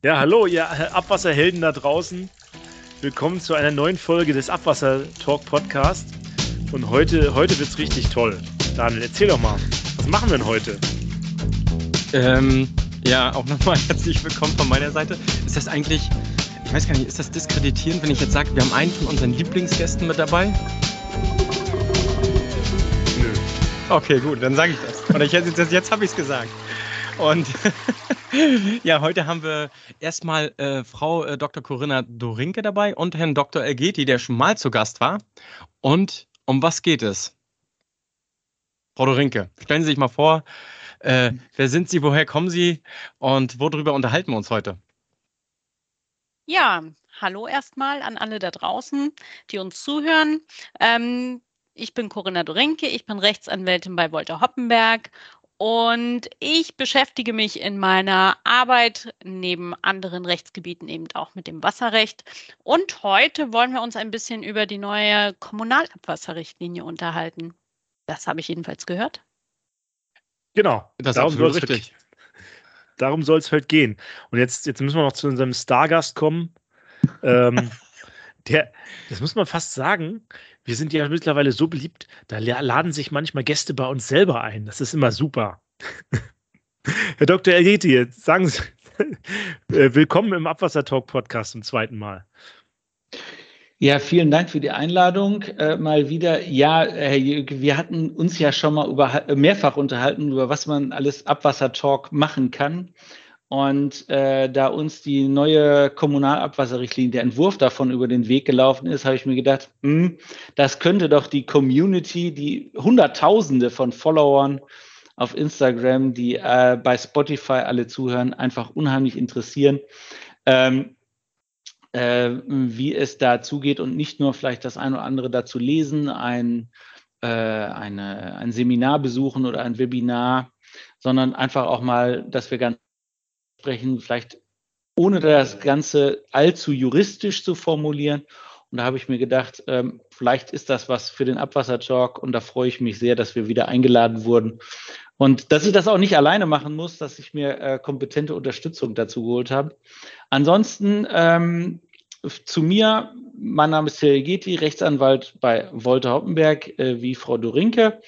Ja, hallo, ihr Abwasserhelden da draußen. Willkommen zu einer neuen Folge des Abwasser Talk Podcast. Und heute, heute wird es richtig toll. Daniel, erzähl doch mal, was machen wir denn heute? Ähm, ja, auch nochmal herzlich willkommen von meiner Seite. Ist das eigentlich, ich weiß gar nicht, ist das diskreditierend, wenn ich jetzt sage, wir haben einen von unseren Lieblingsgästen mit dabei? Nö. Okay, gut, dann sage ich das. Oder ich, jetzt, jetzt habe ich es gesagt. Und ja, heute haben wir erstmal äh, Frau äh, Dr. Corinna Dorinke dabei und Herrn Dr. Elgeti, der schon mal zu Gast war. Und um was geht es? Frau Dorinke, stellen Sie sich mal vor, äh, wer sind Sie, woher kommen Sie und worüber unterhalten wir uns heute? Ja, hallo erstmal an alle da draußen, die uns zuhören. Ähm, ich bin Corinna Dorinke, ich bin Rechtsanwältin bei Wolter Hoppenberg und ich beschäftige mich in meiner Arbeit neben anderen Rechtsgebieten eben auch mit dem Wasserrecht. Und heute wollen wir uns ein bisschen über die neue Kommunalabwasserrichtlinie unterhalten. Das habe ich jedenfalls gehört. Genau, das darum soll es richtig. Darum soll es heute gehen. Und jetzt, jetzt müssen wir noch zu unserem Stargast kommen. ähm, der, das muss man fast sagen, wir sind ja mittlerweile so beliebt, da laden sich manchmal Gäste bei uns selber ein. Das ist immer super. Herr Dr. Elgeti, sagen Sie, äh, willkommen im Abwasser Talk Podcast zum zweiten Mal. Ja, vielen Dank für die Einladung. Äh, mal wieder. Ja, Herr Jürgen, wir hatten uns ja schon mal über, mehrfach unterhalten, über was man alles Abwasser Talk machen kann. Und äh, da uns die neue Kommunalabwasserrichtlinie, der Entwurf davon über den Weg gelaufen ist, habe ich mir gedacht, mh, hm, das könnte doch die Community, die Hunderttausende von Followern auf Instagram, die äh, bei Spotify alle zuhören, einfach unheimlich interessieren, ähm, äh, wie es da zugeht und nicht nur vielleicht das eine oder andere dazu lesen, ein, äh, eine, ein Seminar besuchen oder ein Webinar, sondern einfach auch mal, dass wir ganz sprechen, vielleicht ohne das Ganze allzu juristisch zu formulieren. Und da habe ich mir gedacht, ähm, vielleicht ist das was für den Abwassertalk und da freue ich mich sehr, dass wir wieder eingeladen wurden. Und dass ich das auch nicht alleine machen muss, dass ich mir äh, kompetente Unterstützung dazu geholt habe. Ansonsten ähm, zu mir, mein Name ist Terry Geti, Rechtsanwalt bei Wolter Hoppenberg, äh, wie Frau Dorinke.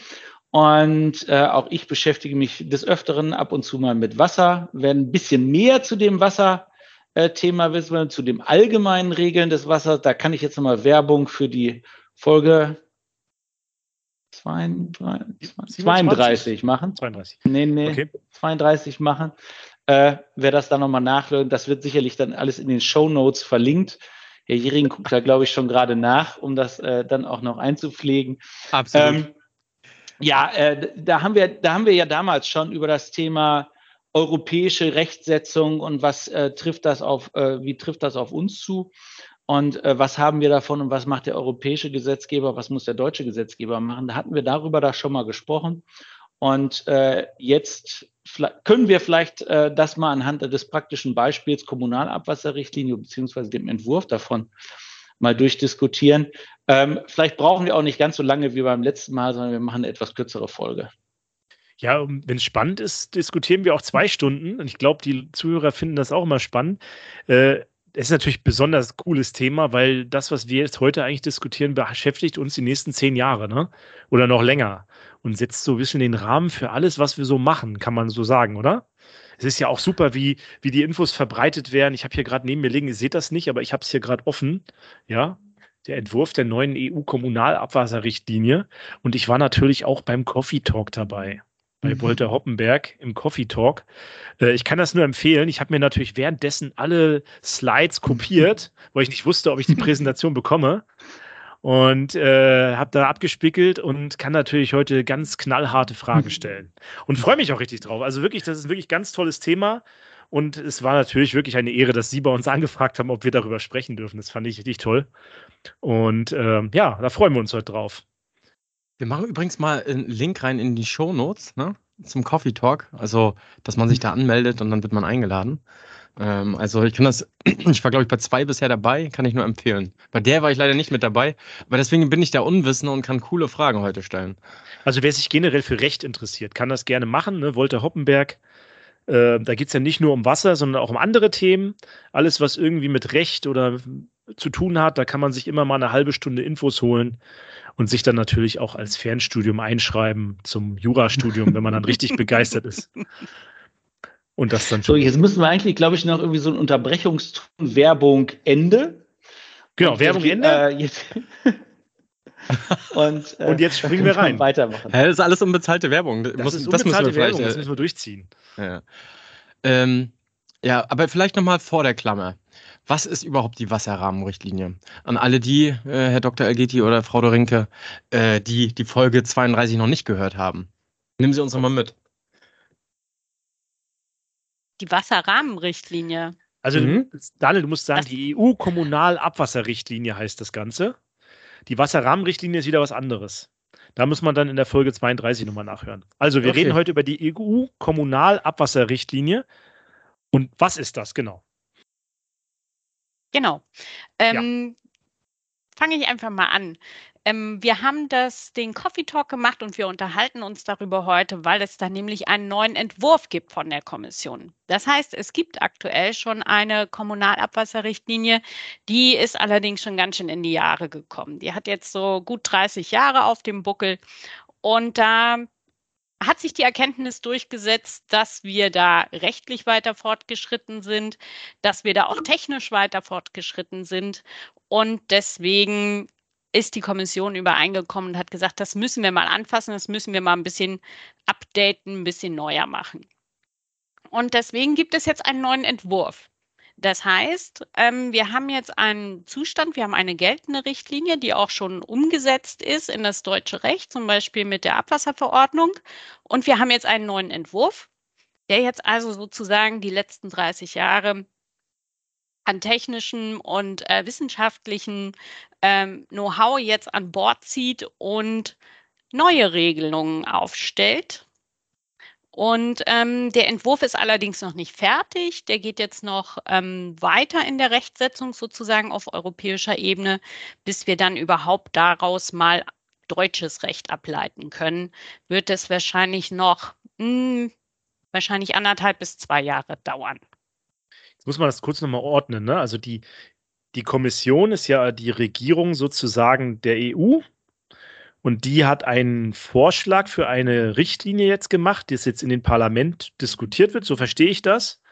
Und äh, auch ich beschäftige mich des Öfteren ab und zu mal mit Wasser, werden ein bisschen mehr zu dem Wasserthema äh, wissen, zu den allgemeinen Regeln des Wassers. Da kann ich jetzt nochmal Werbung für die Folge 32, 32 machen. 32. Nee, nee, okay. 32 machen. Äh, wer das dann nochmal nachhört, das wird sicherlich dann alles in den Show Notes verlinkt. Herr Jering guckt da, glaube ich, schon gerade nach, um das äh, dann auch noch einzupflegen. Absolut. Ähm, ja, äh, da haben wir, da haben wir ja damals schon über das Thema europäische Rechtsetzung und was äh, trifft das auf, äh, wie trifft das auf uns zu? Und äh, was haben wir davon und was macht der europäische Gesetzgeber, was muss der deutsche Gesetzgeber machen? Da hatten wir darüber da schon mal gesprochen. Und äh, jetzt können wir vielleicht äh, das mal anhand des praktischen Beispiels Kommunalabwasserrichtlinie beziehungsweise dem Entwurf davon mal durchdiskutieren. Ähm, vielleicht brauchen wir auch nicht ganz so lange wie beim letzten Mal, sondern wir machen eine etwas kürzere Folge. Ja, wenn es spannend ist, diskutieren wir auch zwei Stunden. Und ich glaube, die Zuhörer finden das auch immer spannend. Äh, es ist natürlich ein besonders cooles Thema, weil das, was wir jetzt heute eigentlich diskutieren, beschäftigt uns die nächsten zehn Jahre, ne? Oder noch länger. Und setzt so ein bisschen den Rahmen für alles, was wir so machen, kann man so sagen, oder? Es ist ja auch super, wie, wie die Infos verbreitet werden. Ich habe hier gerade neben mir liegen, ihr seht das nicht, aber ich habe es hier gerade offen. Ja, der Entwurf der neuen EU-Kommunalabwasserrichtlinie. Und ich war natürlich auch beim Coffee Talk dabei bei mhm. Wolter Hoppenberg im Coffee Talk. Äh, ich kann das nur empfehlen. Ich habe mir natürlich währenddessen alle Slides kopiert, weil ich nicht wusste, ob ich die Präsentation bekomme und äh, habe da abgespickelt und kann natürlich heute ganz knallharte Fragen stellen und freue mich auch richtig drauf. Also wirklich, das ist wirklich ganz tolles Thema und es war natürlich wirklich eine Ehre, dass Sie bei uns angefragt haben, ob wir darüber sprechen dürfen. Das fand ich richtig toll und äh, ja, da freuen wir uns heute drauf. Wir machen übrigens mal einen Link rein in die Show Notes ne, zum Coffee Talk, also dass man sich da anmeldet und dann wird man eingeladen. Ähm, also ich kann das, ich war glaube ich bei zwei bisher dabei, kann ich nur empfehlen. Bei der war ich leider nicht mit dabei, aber deswegen bin ich da unwissend und kann coole Fragen heute stellen. Also wer sich generell für Recht interessiert, kann das gerne machen. Ne? Wolter Hoppenberg Äh, da geht es ja nicht nur um Wasser, sondern auch um andere Themen. Alles, was irgendwie mit Recht oder zu tun hat, da kann man sich immer mal eine halbe Stunde Infos holen und sich dann natürlich auch als Fernstudium einschreiben zum Jurastudium, wenn man dann richtig begeistert ist. Und das dann schon. So, jetzt müssen wir eigentlich, glaube ich, noch irgendwie so ein Unterbrechungston Werbung Ende. Genau, Werbung Ende. Äh, jetzt und, äh, und, jetzt springen wir rein. Weitermachen. Ja, das ist alles unbezahlte Werbung. Das, muss, ist unbezahlte das Werbung, das müssen wir durchziehen. Ja, ähm, ja aber vielleicht nochmal vor der Klammer. Was ist überhaupt die Wasserrahmenrichtlinie? An alle die, äh, Herr Dr. Elgeti oder Frau Dorinke, äh, die die Folge 32 noch nicht gehört haben. Nehmen Sie uns nochmal mit. Die Wasserrahmenrichtlinie. Also, mhm. Daniel, du musst sagen, das die EU-Kommunalabwasserrichtlinie heißt das Ganze. Die Wasserrahmenrichtlinie ist wieder was anderes. Da muss man dann in der Folge 32 nochmal nachhören. Also, wir okay. reden heute über die EU-Kommunalabwasserrichtlinie. Und was ist das genau? Genau. Ähm, ja. Fange ich einfach mal an. Ähm, wir haben das, den Coffee Talk gemacht und wir unterhalten uns darüber heute, weil es da nämlich einen neuen Entwurf gibt von der Kommission. Das heißt, es gibt aktuell schon eine Kommunalabwasserrichtlinie, die ist allerdings schon ganz schön in die Jahre gekommen. Die hat jetzt so gut 30 Jahre auf dem Buckel und da hat sich die Erkenntnis durchgesetzt, dass wir da rechtlich weiter fortgeschritten sind, dass wir da auch technisch weiter fortgeschritten sind. Und deswegen ist die Kommission übereingekommen und hat gesagt, das müssen wir mal anfassen, das müssen wir mal ein bisschen updaten, ein bisschen neuer machen. Und deswegen gibt es jetzt einen neuen Entwurf. Das heißt, ähm, wir haben jetzt einen Zustand, wir haben eine geltende Richtlinie, die auch schon umgesetzt ist in das deutsche Recht, zum Beispiel mit der Abwasserverordnung. Und wir haben jetzt einen neuen Entwurf, der jetzt also sozusagen die letzten 30 Jahre an technischen und äh, wissenschaftlichen ähm, Know-how jetzt an Bord zieht und neue Regelungen aufstellt und ähm, der Entwurf ist allerdings noch nicht fertig. Der geht jetzt noch ähm, weiter in der Rechtsetzung sozusagen auf europäischer Ebene, bis wir dann überhaupt daraus mal deutsches Recht ableiten können. Wird es wahrscheinlich noch mh, hm, wahrscheinlich anderthalb bis zwei Jahre dauern. Jetzt muss man das kurz nochmal ordnen. Ne? Also die, die Kommission ist ja die Regierung sozusagen der EU und die hat einen Vorschlag für eine Richtlinie jetzt gemacht, die jetzt in den Parlament diskutiert wird, so verstehe ich das.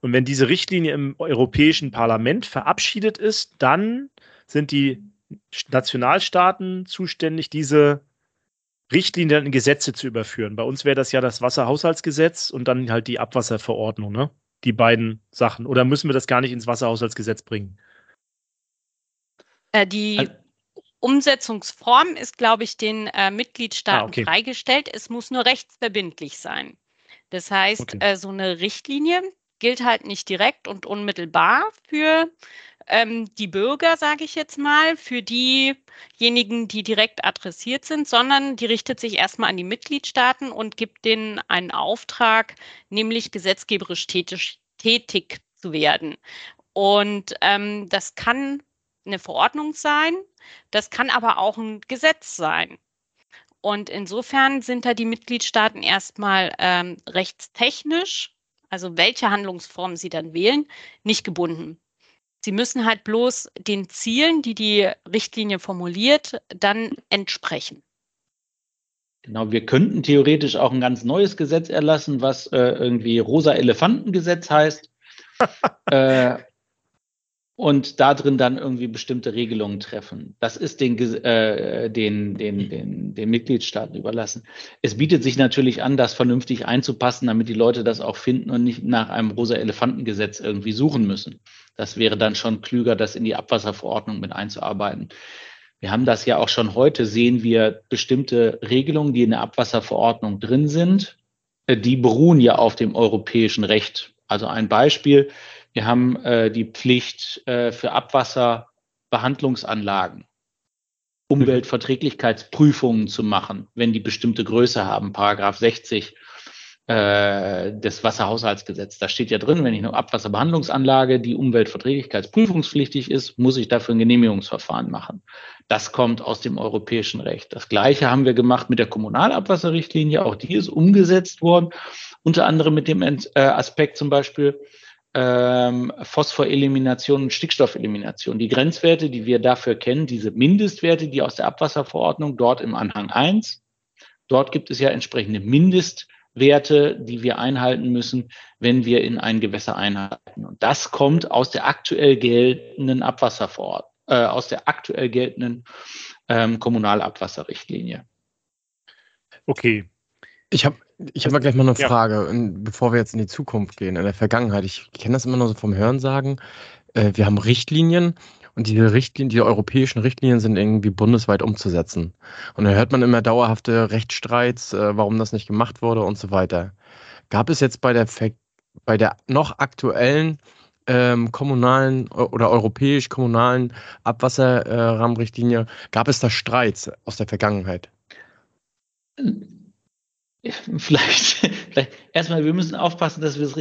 Und wenn diese Richtlinie im Europäischen Parlament verabschiedet ist, dann sind die Nationalstaaten zuständig, diese Richtlinie in Gesetze zu überführen. Bei uns wäre das ja das Wasserhaushaltsgesetz und dann halt die Abwasserverordnung, ne? Die beiden Sachen. Oder müssen wir das gar nicht ins Wasserhaushaltsgesetz bringen? Äh, die also, Umsetzungsform ist, glaube ich, den äh, Mitgliedstaaten ah, okay. freigestellt. Es muss nur rechtsverbindlich sein. Das heißt, okay. äh, so eine Richtlinie gilt halt nicht direkt und unmittelbar für ähm, die Bürger, sage ich jetzt mal, für diejenigen, die direkt adressiert sind, sondern die richtet sich erstmal an die Mitgliedstaaten und gibt denen einen Auftrag, nämlich gesetzgeberisch tätig, tätig zu werden. Und ähm, das kann eine Verordnung sein, das kann aber auch ein Gesetz sein. Und insofern sind da die Mitgliedstaaten erstmal ähm, rechtstechnisch, also welche Handlungsform sie dann wählen, nicht gebunden. Sie müssen halt bloß den Zielen, die die Richtlinie formuliert, dann entsprechen. Genau, wir könnten theoretisch auch ein ganz neues Gesetz erlassen, was äh, irgendwie rosa Elefantengesetz heißt. äh, und da drin dann irgendwie bestimmte Regelungen treffen. Das ist den, äh, den, den, den, den Mitgliedstaaten überlassen. Es bietet sich natürlich an, das vernünftig einzupassen, damit die Leute das auch finden und nicht nach einem rosa Elefantengesetz irgendwie suchen müssen. Das wäre dann schon klüger, das in die Abwasserverordnung mit einzuarbeiten. Wir haben das ja auch schon heute, sehen wir bestimmte Regelungen, die in der Abwasserverordnung drin sind, äh, die beruhen ja auf dem europäischen Recht. Also ein Beispiel, wir haben äh, die Pflicht äh, für Abwasserbehandlungsanlagen, Umweltverträglichkeitsprüfungen zu machen, wenn die bestimmte Größe haben, Paragraph 60. Äh, des Wasserhaushaltsgesetzes. Da steht ja drin, wenn ich eine Abwasserbehandlungsanlage, die umweltverträglichkeitsprüfungspflichtig ist, muss ich dafür ein Genehmigungsverfahren machen. Das kommt aus dem europäischen Recht. Das Gleiche haben wir gemacht mit der Kommunalabwasserrichtlinie. Auch die ist umgesetzt worden, unter anderem mit dem äh, Aspekt zum Beispiel, ähm, Phosphorelimination und Stickstoffelimination. Die Grenzwerte, die wir dafür kennen, diese Mindestwerte, die aus der Abwasserverordnung dort im Anhang 1, dort gibt es ja entsprechende Mindestwerte, die wir einhalten müssen, wenn wir in ein Gewässer einhalten. Und das kommt aus der aktuell geltenden Abwasserverordnung, äh, aus der aktuell geltenden ähm, Kommunalabwasserrichtlinie. Okay. Ich habe ich habe gleich mal eine Frage, bevor wir jetzt in die Zukunft gehen, in der Vergangenheit. Ich kenne das immer nur so vom Hörensagen. Äh, wir haben Richtlinien und diese Richtlinien, die europäischen Richtlinien sind irgendwie bundesweit umzusetzen. Und da hört man immer dauerhafte Rechtsstreits, äh, warum das nicht gemacht wurde und so weiter. Gab es jetzt bei der, bei der noch aktuellen ähm, kommunalen oder europäisch-kommunalen Abwasserrahmenrichtlinie, äh, gab es da Streits aus der Vergangenheit? Vielleicht, vielleicht erstmal, wir müssen aufpassen, dass wir es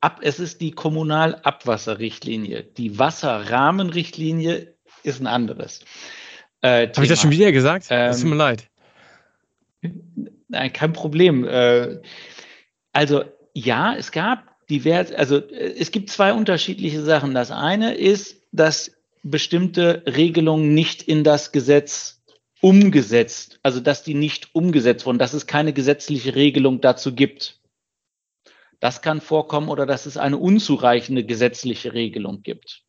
ab, es ist die Kommunalabwasserrichtlinie. Die Wasserrahmenrichtlinie ist ein anderes. Äh, Habe ich das schon wieder gesagt? Ähm, es tut mir leid. Nein, kein Problem. Äh, also ja, es gab divers, also äh, es gibt zwei unterschiedliche Sachen. Das eine ist, dass bestimmte Regelungen nicht in das Gesetz umgesetzt, also dass die nicht umgesetzt wurden, dass es keine gesetzliche Regelung dazu gibt. Das kann vorkommen oder dass es eine unzureichende gesetzliche Regelung gibt.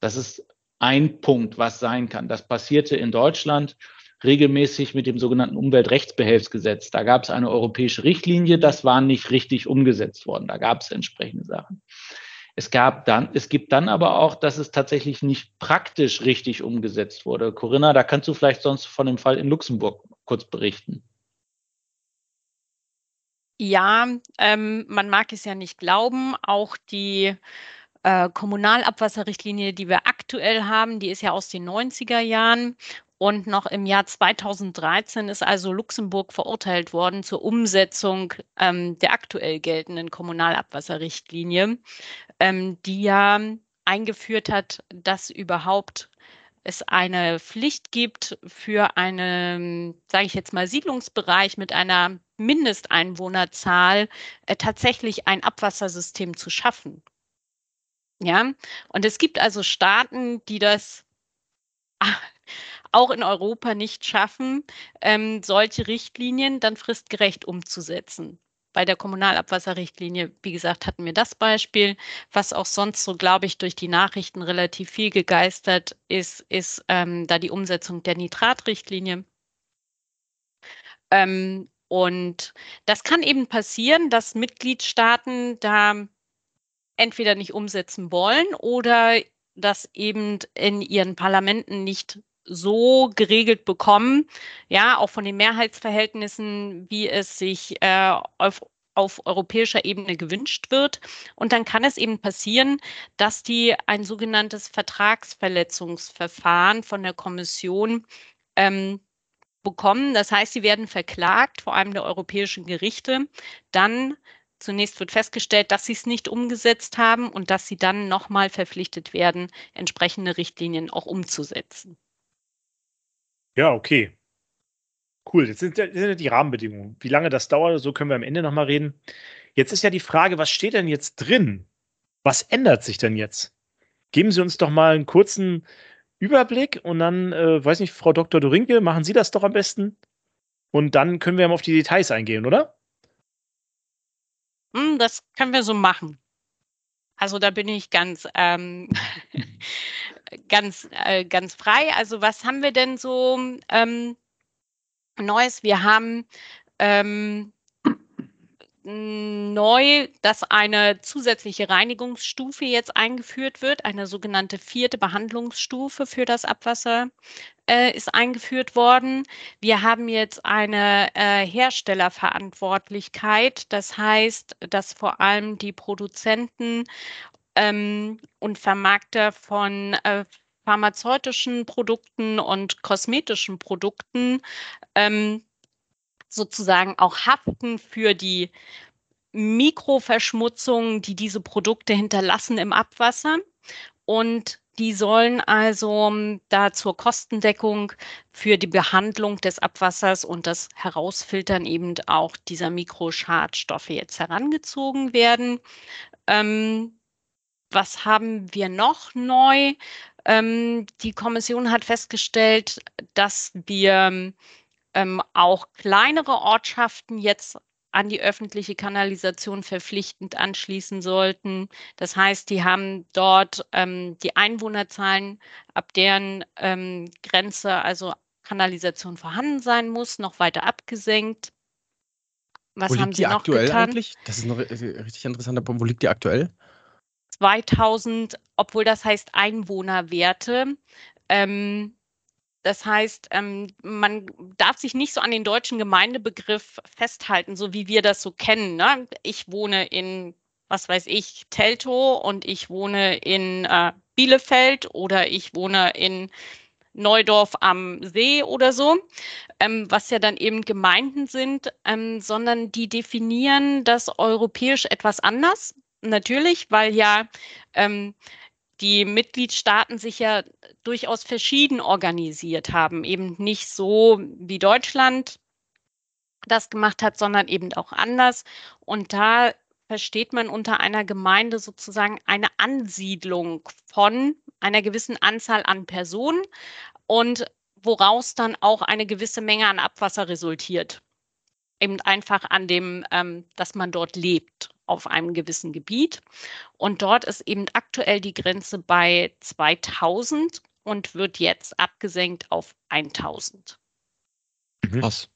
Das ist ein Punkt, was sein kann. Das passierte in Deutschland regelmäßig mit dem sogenannten Umweltrechtsbehelfsgesetz. Da gab es eine europäische Richtlinie, das war nicht richtig umgesetzt worden. Da gab es entsprechende Sachen. Es gab dann, es gibt dann aber auch, dass es tatsächlich nicht praktisch richtig umgesetzt wurde. Corinna, da kannst du vielleicht sonst von dem Fall in Luxemburg kurz berichten. Ja, ähm, man mag es ja nicht glauben, auch die äh, Kommunalabwasserrichtlinie, die wir aktuell haben, die ist ja aus den 90er Jahren und noch im Jahr 2013 ist also Luxemburg verurteilt worden zur Umsetzung ähm, der aktuell geltenden Kommunalabwasserrichtlinie, ähm, die ja eingeführt hat, dass überhaupt es eine Pflicht gibt für einen, sage ich jetzt mal, Siedlungsbereich mit einer Mindesteinwohnerzahl äh, tatsächlich ein Abwassersystem zu schaffen. Ja, und es gibt also Staaten, die das auch in Europa nicht schaffen, ähm, solche Richtlinien dann fristgerecht umzusetzen. Bei der Kommunalabwasserrichtlinie, wie gesagt, hatten wir das Beispiel. Was auch sonst so, glaube ich, durch die Nachrichten relativ viel gegeistert ist, ist ähm, da die Umsetzung der Nitratrichtlinie. Ähm, und das kann eben passieren, dass Mitgliedstaaten da entweder nicht umsetzen wollen oder das eben in ihren Parlamenten nicht so geregelt bekommen, ja, auch von den Mehrheitsverhältnissen, wie es sich äh, auf, auf europäischer Ebene gewünscht wird. Und dann kann es eben passieren, dass die ein sogenanntes Vertragsverletzungsverfahren von der Kommission ähm, bekommen. Das heißt, sie werden verklagt, vor allem der europäischen Gerichte. Dann zunächst wird festgestellt, dass sie es nicht umgesetzt haben und dass sie dann nochmal verpflichtet werden, entsprechende Richtlinien auch umzusetzen. Ja, okay. Cool, jetzt sind ja die Rahmenbedingungen. Wie lange das dauert, so können wir am Ende nochmal reden. Jetzt ist ja die Frage, was steht denn jetzt drin? Was ändert sich denn jetzt? Geben Sie uns doch mal einen kurzen Überblick und dann, äh, weiß nicht, Frau Dr. Dorinke, machen Sie das doch am besten. Und dann können wir mal auf die Details eingehen, oder? Hm, das können wir so machen. Also da bin ich ganz ähm, ganz, äh, ganz frei. Also was haben wir denn so ähm, Neues? Wir haben ähm, neu, dass eine zusätzliche Reinigungsstufe jetzt eingeführt wird, eine sogenannte vierte Behandlungsstufe für das Abwasser äh, ist eingeführt worden. Wir haben jetzt eine äh, Herstellerverantwortlichkeit, das heißt, dass vor allem die Produzenten ähm, und Vermarkter von äh, pharmazeutischen Produkten und kosmetischen Produkten ähm, sozusagen auch haften für die Mikroverschmutzungen, die diese Produkte hinterlassen im Abwasser. Und die sollen also ähm, da zur Kostendeckung für die Behandlung des Abwassers und das Herausfiltern eben auch dieser Mikroschadstoffe jetzt herangezogen werden. Ähm, was haben wir noch neu? Ähm, die Kommission hat festgestellt, dass wir ähm, auch kleinere Ortschaften jetzt an die öffentliche Kanalisation verpflichtend anschließen sollten. Das heißt, die haben dort ähm, die Einwohnerzahlen, ab deren ähm, Grenze also Kanalisation vorhanden sein muss, noch weiter abgesenkt. Was wo haben Sie noch aktuell getan? eigentlich? Das ist noch richtig interessanter Punkt. Wo liegt die aktuell? 2000, obwohl das heißt Einwohnerwerte. Ähm, das heißt, ähm, man darf sich nicht so an den deutschen Gemeindebegriff festhalten, so wie wir das so kennen. Ne? Ich wohne in, was weiß ich, Teltow und ich wohne in äh, Bielefeld oder ich wohne in Neudorf am See oder so, ähm, was ja dann eben Gemeinden sind, ähm, sondern die definieren das europäisch etwas anders. Natürlich, weil ja ähm, die Mitgliedstaaten sich ja durchaus verschieden organisiert haben, eben nicht so wie Deutschland das gemacht hat, sondern eben auch anders. Und da versteht man unter einer Gemeinde sozusagen eine Ansiedlung von einer gewissen Anzahl an Personen und woraus dann auch eine gewisse Menge an Abwasser resultiert. Eben einfach an dem, ähm, dass man dort lebt auf einem gewissen Gebiet. Und dort ist eben aktuell die Grenze bei 2000 und wird jetzt abgesenkt auf 1000. Mhm. Was?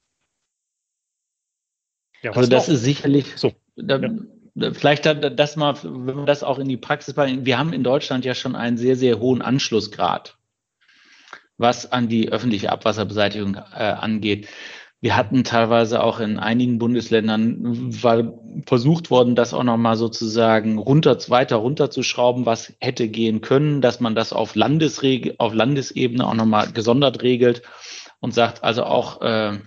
Ja, also das ist sicherlich so. Da, ja. Vielleicht das mal, wenn wir das auch in die Praxis bringen. Wir haben in Deutschland ja schon einen sehr, sehr hohen Anschlussgrad, was an die öffentliche Abwasserbeseitigung äh, angeht. Wir hatten teilweise auch in einigen Bundesländern war versucht worden, das auch nochmal sozusagen runter, weiter runterzuschrauben, was hätte gehen können, dass man das auf, Landesreg auf Landesebene auch nochmal gesondert regelt und sagt, also auch äh,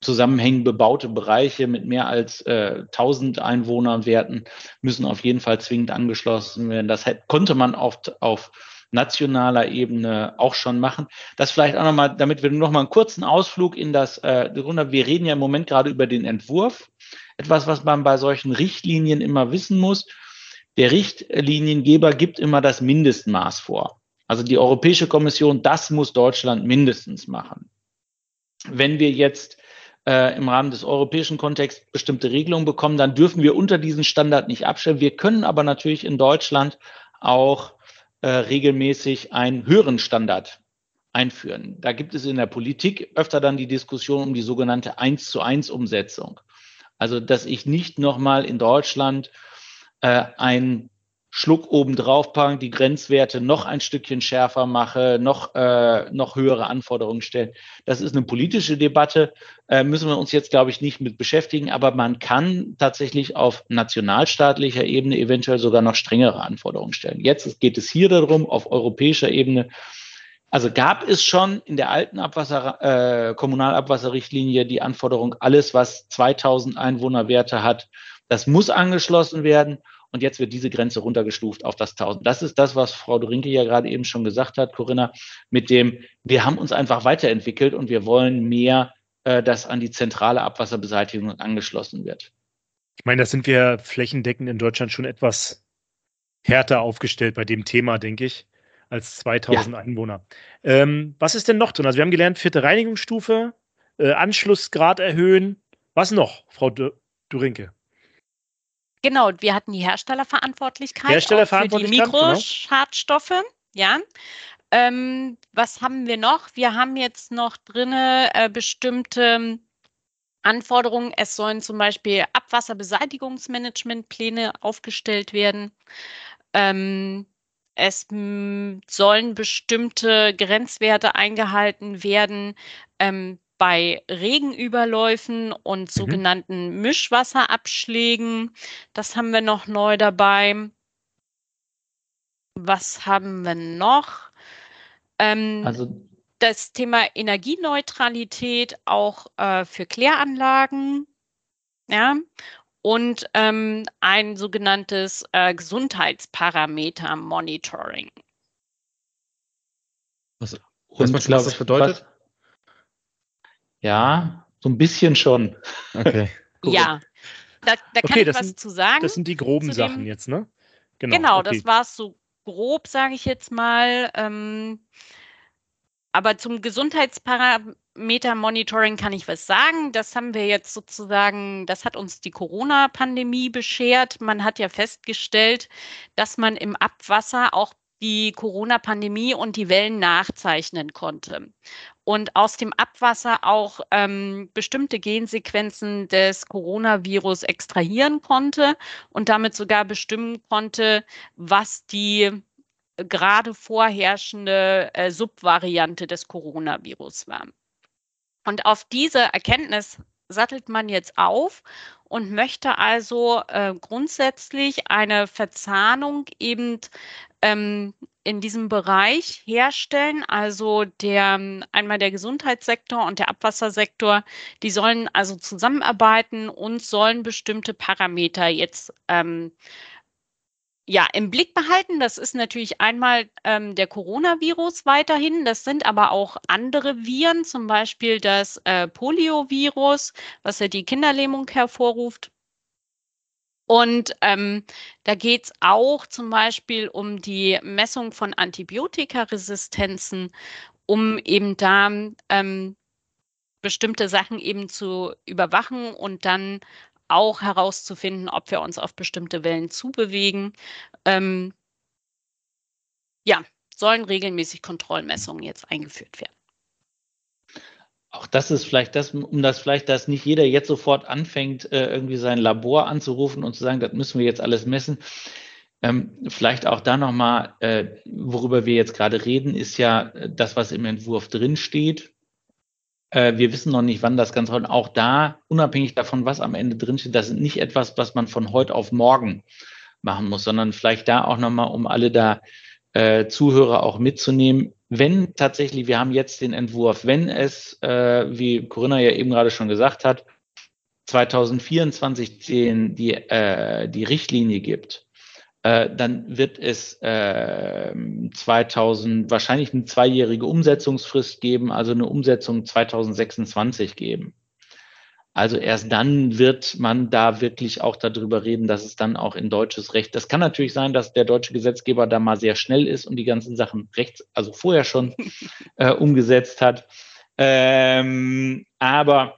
zusammenhängend bebaute Bereiche mit mehr als äh, 1000 Einwohnerwerten müssen auf jeden Fall zwingend angeschlossen werden. Das hätte, konnte man auf, auf nationaler Ebene auch schon machen. Das vielleicht auch nochmal, damit wir noch mal einen kurzen Ausflug in das äh, wir reden ja im Moment gerade über den Entwurf. Etwas, was man bei solchen Richtlinien immer wissen muss. Der Richtliniengeber gibt immer das Mindestmaß vor. Also die Europäische Kommission, das muss Deutschland mindestens machen. Wenn wir jetzt äh, im Rahmen des europäischen Kontexts bestimmte Regelungen bekommen, dann dürfen wir unter diesen Standard nicht abstellen. Wir können aber natürlich in Deutschland auch äh, regelmäßig einen höheren Standard einführen. Da gibt es in der Politik öfter dann die Diskussion um die sogenannte 1 zu 1 Umsetzung. Also, dass ich nicht nochmal in Deutschland äh, ein Schluck oben drauf packen, die Grenzwerte noch ein Stückchen schärfer mache, noch, äh, noch höhere Anforderungen stellen. Das ist eine politische Debatte, äh, müssen wir uns jetzt, glaube ich, nicht mit beschäftigen, aber man kann tatsächlich auf nationalstaatlicher Ebene eventuell sogar noch strengere Anforderungen stellen. Jetzt geht es hier darum, auf europäischer Ebene also gab es schon in der alten Abwasser, äh, Kommunalabwasserrichtlinie die Anforderung, alles, was 2000 Einwohnerwerte hat, das muss angeschlossen werden. Und jetzt wird diese Grenze runtergestuft auf das 1000. Das ist das, was Frau Dorinke ja gerade eben schon gesagt hat, Corinna, mit dem, wir haben uns einfach weiterentwickelt und wir wollen mehr, äh, dass an die zentrale Abwasserbeseitigung angeschlossen wird. Ich meine, da sind wir flächendeckend in Deutschland schon etwas härter aufgestellt bei dem Thema, denke ich, als 2000 ja. Einwohner. Ähm, was ist denn noch drin? Also wir haben gelernt, vierte Reinigungsstufe, äh, Anschlussgrad erhöhen. Was noch, Frau Durinke? Genau, wir hatten die Herstellerverantwortlichkeit Herstellerverantwortlichkeit, für die genau. Mikroschadstoffe. Genau. Ja. Ähm, was haben wir noch? Wir haben jetzt noch drinne äh, bestimmte Anforderungen. Es sollen zum Beispiel Abwasserbeseitigungsmanagementpläne aufgestellt werden. Ähm, es sollen bestimmte Grenzwerte eingehalten werden, ähm, bei Regenüberläufen und mhm. sogenannten mhm. Mischwasserabschlägen. Das haben wir noch neu dabei. Was haben wir noch? Ähm, also das Thema Energieneutralität auch äh, für Kläranlagen. Ja. und ähm, ein sogenanntes äh, Gesundheitsparameter-Monitoring. Was, und was das bedeutet? Was, ja, so ein bisschen schon. Okay. ja, da, da kann okay, ich was sind, zu sagen. Das sind die groben Sachen jetzt, ne? Genau, genau okay. das war es so grob, sage ich jetzt mal. Ähm, aber zum Gesundheitsparameter-Monitoring kann ich was sagen. Das haben wir jetzt sozusagen, das hat uns die Corona-Pandemie beschert. Man hat ja festgestellt, dass man im Abwasser auch die Corona-Pandemie und die Wellen nachzeichnen konnte und aus dem Abwasser auch ähm, bestimmte Gensequenzen des Coronavirus extrahieren konnte und damit sogar bestimmen konnte, was die gerade vorherrschende äh, Subvariante des Coronavirus war. Und auf diese Erkenntnis sattelt man jetzt auf und möchte also äh, grundsätzlich eine Verzahnung eben ähm, in diesem Bereich herstellen. Also der einmal der Gesundheitssektor und der Abwassersektor, die sollen also zusammenarbeiten und sollen bestimmte Parameter jetzt ähm, ja, im Blick behalten. Das ist natürlich einmal ähm, der Coronavirus weiterhin. Das sind aber auch andere Viren, zum Beispiel das äh, Poliovirus, was ja die Kinderlähmung hervorruft. Und ähm, da geht es auch zum Beispiel um die Messung von Antibiotikaresistenzen, um eben da ähm, bestimmte Sachen eben zu überwachen und dann auch herauszufinden, ob wir uns auf bestimmte Wellen zubewegen. Ähm, ja, sollen regelmäßig Kontrollmessungen jetzt eingeführt werden. Auch das ist vielleicht das, um das vielleicht, dass nicht jeder jetzt sofort anfängt, äh, irgendwie sein Labor anzurufen und zu sagen, das müssen wir jetzt alles messen. Ähm, vielleicht auch da nochmal, äh, worüber wir jetzt gerade reden, ist ja äh, das, was im Entwurf drinsteht. Wir wissen noch nicht, wann das Ganze und auch da, unabhängig davon, was am Ende drinsteht, das ist nicht etwas, was man von heute auf morgen machen muss, sondern vielleicht da auch nochmal, um alle da Zuhörer auch mitzunehmen, wenn tatsächlich, wir haben jetzt den Entwurf, wenn es, äh, wie Corinna ja eben gerade schon gesagt hat, 2024 den, die, äh, die Richtlinie gibt, äh, dann wird es äh, 2000 wahrscheinlich eine zweijährige Umsetzungsfrist geben, also eine Umsetzung 2026 geben. Also erst dann wird man da wirklich auch darüber reden, dass es dann auch in deutsches Recht. Das kann natürlich sein, dass der deutsche Gesetzgeber da mal sehr schnell ist und die ganzen Sachen rechts, also vorher schon äh, umgesetzt hat. Ähm, aber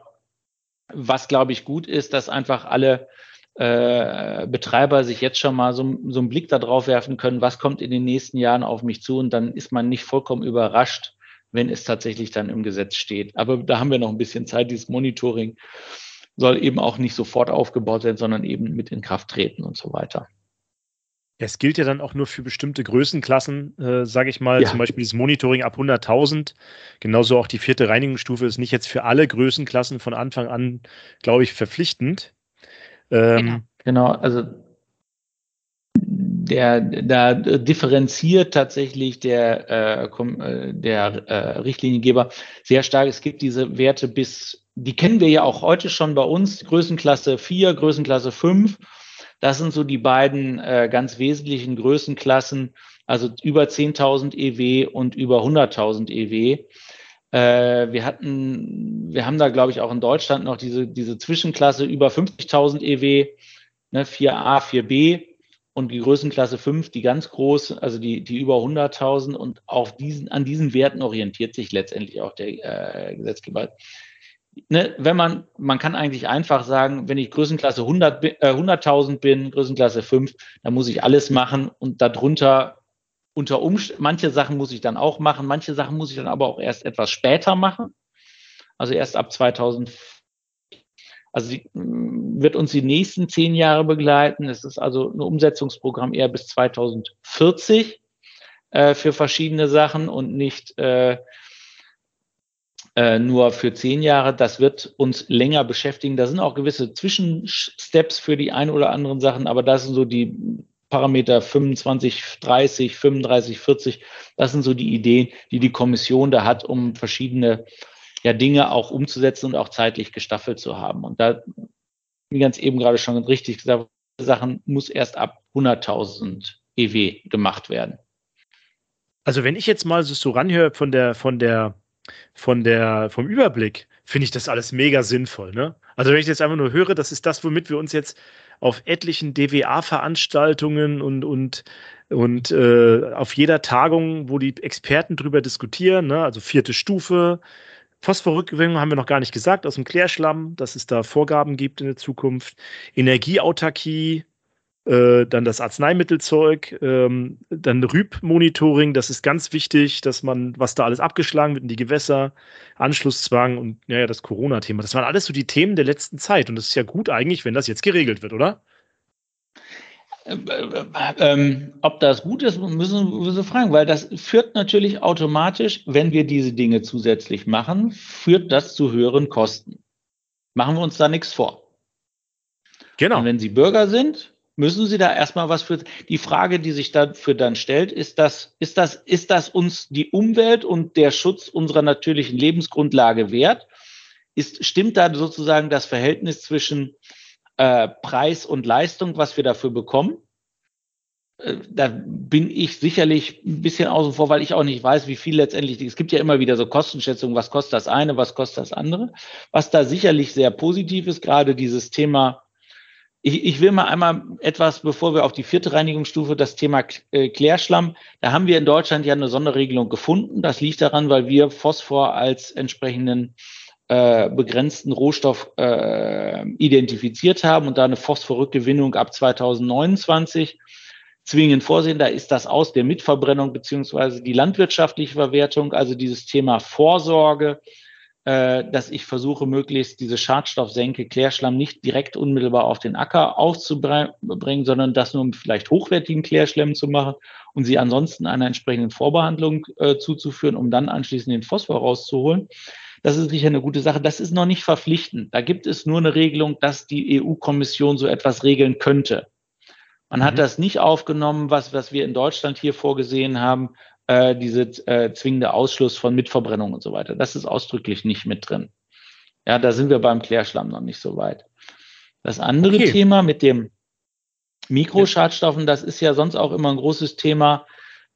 was glaube ich gut ist, dass einfach alle äh, Betreiber sich jetzt schon mal so, so einen Blick darauf werfen können, was kommt in den nächsten Jahren auf mich zu und dann ist man nicht vollkommen überrascht, wenn es tatsächlich dann im Gesetz steht. Aber da haben wir noch ein bisschen Zeit. Dieses Monitoring soll eben auch nicht sofort aufgebaut sein, sondern eben mit in Kraft treten und so weiter. Es gilt ja dann auch nur für bestimmte Größenklassen, äh, sage ich mal, ja. zum Beispiel das Monitoring ab 100.000. Genauso auch die vierte Reinigungsstufe ist nicht jetzt für alle Größenklassen von Anfang an, glaube ich, verpflichtend. Ähm, genau. genau, also der, da differenziert tatsächlich der, äh, äh, der äh, Richtliniengeber sehr stark. Es gibt diese Werte bis, die kennen wir ja auch heute schon bei uns, Größenklasse 4, Größenklasse 5. Das sind so die beiden äh, ganz wesentlichen Größenklassen, also über 10.000 EW und über 100.000 EW. Äh, wir hatten, wir haben da, glaube ich, auch in Deutschland noch diese, diese Zwischenklasse über 50.000 EW, ne, 4a, 4b und die Größenklasse 5, die ganz groß, also die, die über 100.000 und auf diesen, an diesen Werten orientiert sich letztendlich auch der äh, Gesetzgeber. Ne, wenn man, man kann eigentlich einfach sagen, wenn ich Größenklasse 100, äh, 100.000 bin, Größenklasse 5, dann muss ich alles machen und darunter unter Umständen, manche Sachen muss ich dann auch machen, manche Sachen muss ich dann aber auch erst etwas später machen. Also erst ab 2000, also sie mm, wird uns die nächsten zehn Jahre begleiten. Es ist also ein Umsetzungsprogramm eher bis 2040 äh, für verschiedene Sachen und nicht äh, äh, nur für zehn Jahre. Das wird uns länger beschäftigen. Da sind auch gewisse Zwischensteps für die ein oder anderen Sachen, aber das sind so die Parameter 25, 30, 35, 40. Das sind so die Ideen, die die Kommission da hat, um verschiedene ja, Dinge auch umzusetzen und auch zeitlich gestaffelt zu haben. Und da wie ganz eben gerade schon richtig gesagt, Sachen muss erst ab 100.000 EW gemacht werden. Also wenn ich jetzt mal so ranhöre von der, von der, von der, vom Überblick, finde ich das alles mega sinnvoll. Ne? Also wenn ich jetzt einfach nur höre, das ist das, womit wir uns jetzt auf etlichen DWA-Veranstaltungen und, und, und äh, auf jeder Tagung, wo die Experten drüber diskutieren, ne? also vierte Stufe, Phosphorrückgewinnung haben wir noch gar nicht gesagt aus dem Klärschlamm, dass es da Vorgaben gibt in der Zukunft. Energieautarkie, äh, dann das Arzneimittelzeug, ähm, dann Rüb-Monitoring, das ist ganz wichtig, dass man, was da alles abgeschlagen wird in die Gewässer, Anschlusszwang und ja, das Corona-Thema. Das waren alles so die Themen der letzten Zeit und das ist ja gut eigentlich, wenn das jetzt geregelt wird, oder? Ähm, ob das gut ist, müssen wir so fragen, weil das führt natürlich automatisch, wenn wir diese Dinge zusätzlich machen, führt das zu höheren Kosten. Machen wir uns da nichts vor. Genau. Und wenn Sie Bürger sind, müssen Sie da erstmal was für. Die Frage, die sich dafür dann stellt, ist das, ist das, ist das uns die Umwelt und der Schutz unserer natürlichen Lebensgrundlage wert? Ist, stimmt da sozusagen das Verhältnis zwischen äh, Preis und Leistung, was wir dafür bekommen? Äh, da bin ich sicherlich ein bisschen außen vor, weil ich auch nicht weiß, wie viel letztendlich. Es gibt ja immer wieder so Kostenschätzungen, was kostet das eine, was kostet das andere. Was da sicherlich sehr positiv ist, gerade dieses Thema ich, ich will mal einmal etwas, bevor wir auf die vierte Reinigungsstufe, das Thema äh, Klärschlamm. Da haben wir in Deutschland ja eine Sonderregelung gefunden. Das liegt daran, weil wir Phosphor als entsprechenden äh, begrenzten Rohstoff äh, identifiziert haben und da eine Phosphorrückgewinnung ab 2029 zwingend vorsehen. Da ist das aus der Mitverbrennung beziehungsweise die landwirtschaftliche Verwertung, also dieses Thema Vorsorge, äh, dass ich versuche, möglichst diese Schadstoffsenke, Klärschlamm nicht direkt unmittelbar auf den Acker aufzubringen, sondern das nur mit vielleicht hochwertigen Klärschlämmen zu machen und sie ansonsten einer entsprechenden Vorbehandlung äh, zuzuführen, um dann anschließend den Phosphor rauszuholen. Das ist sicher eine gute Sache. Das ist noch nicht verpflichtend. Da gibt es nur eine Regelung, dass die EU-Kommission so etwas regeln könnte. Man mhm. hat das nicht aufgenommen, was, was wir in Deutschland hier vorgesehen haben, äh, diese äh, zwingende Ausschluss von Mitverbrennung und so weiter. Das ist ausdrücklich nicht mit drin. Ja, da sind wir beim Klärschlamm noch nicht so weit. Das andere okay. Thema mit dem Mikroschadstoffen, das ist ja sonst auch immer ein großes Thema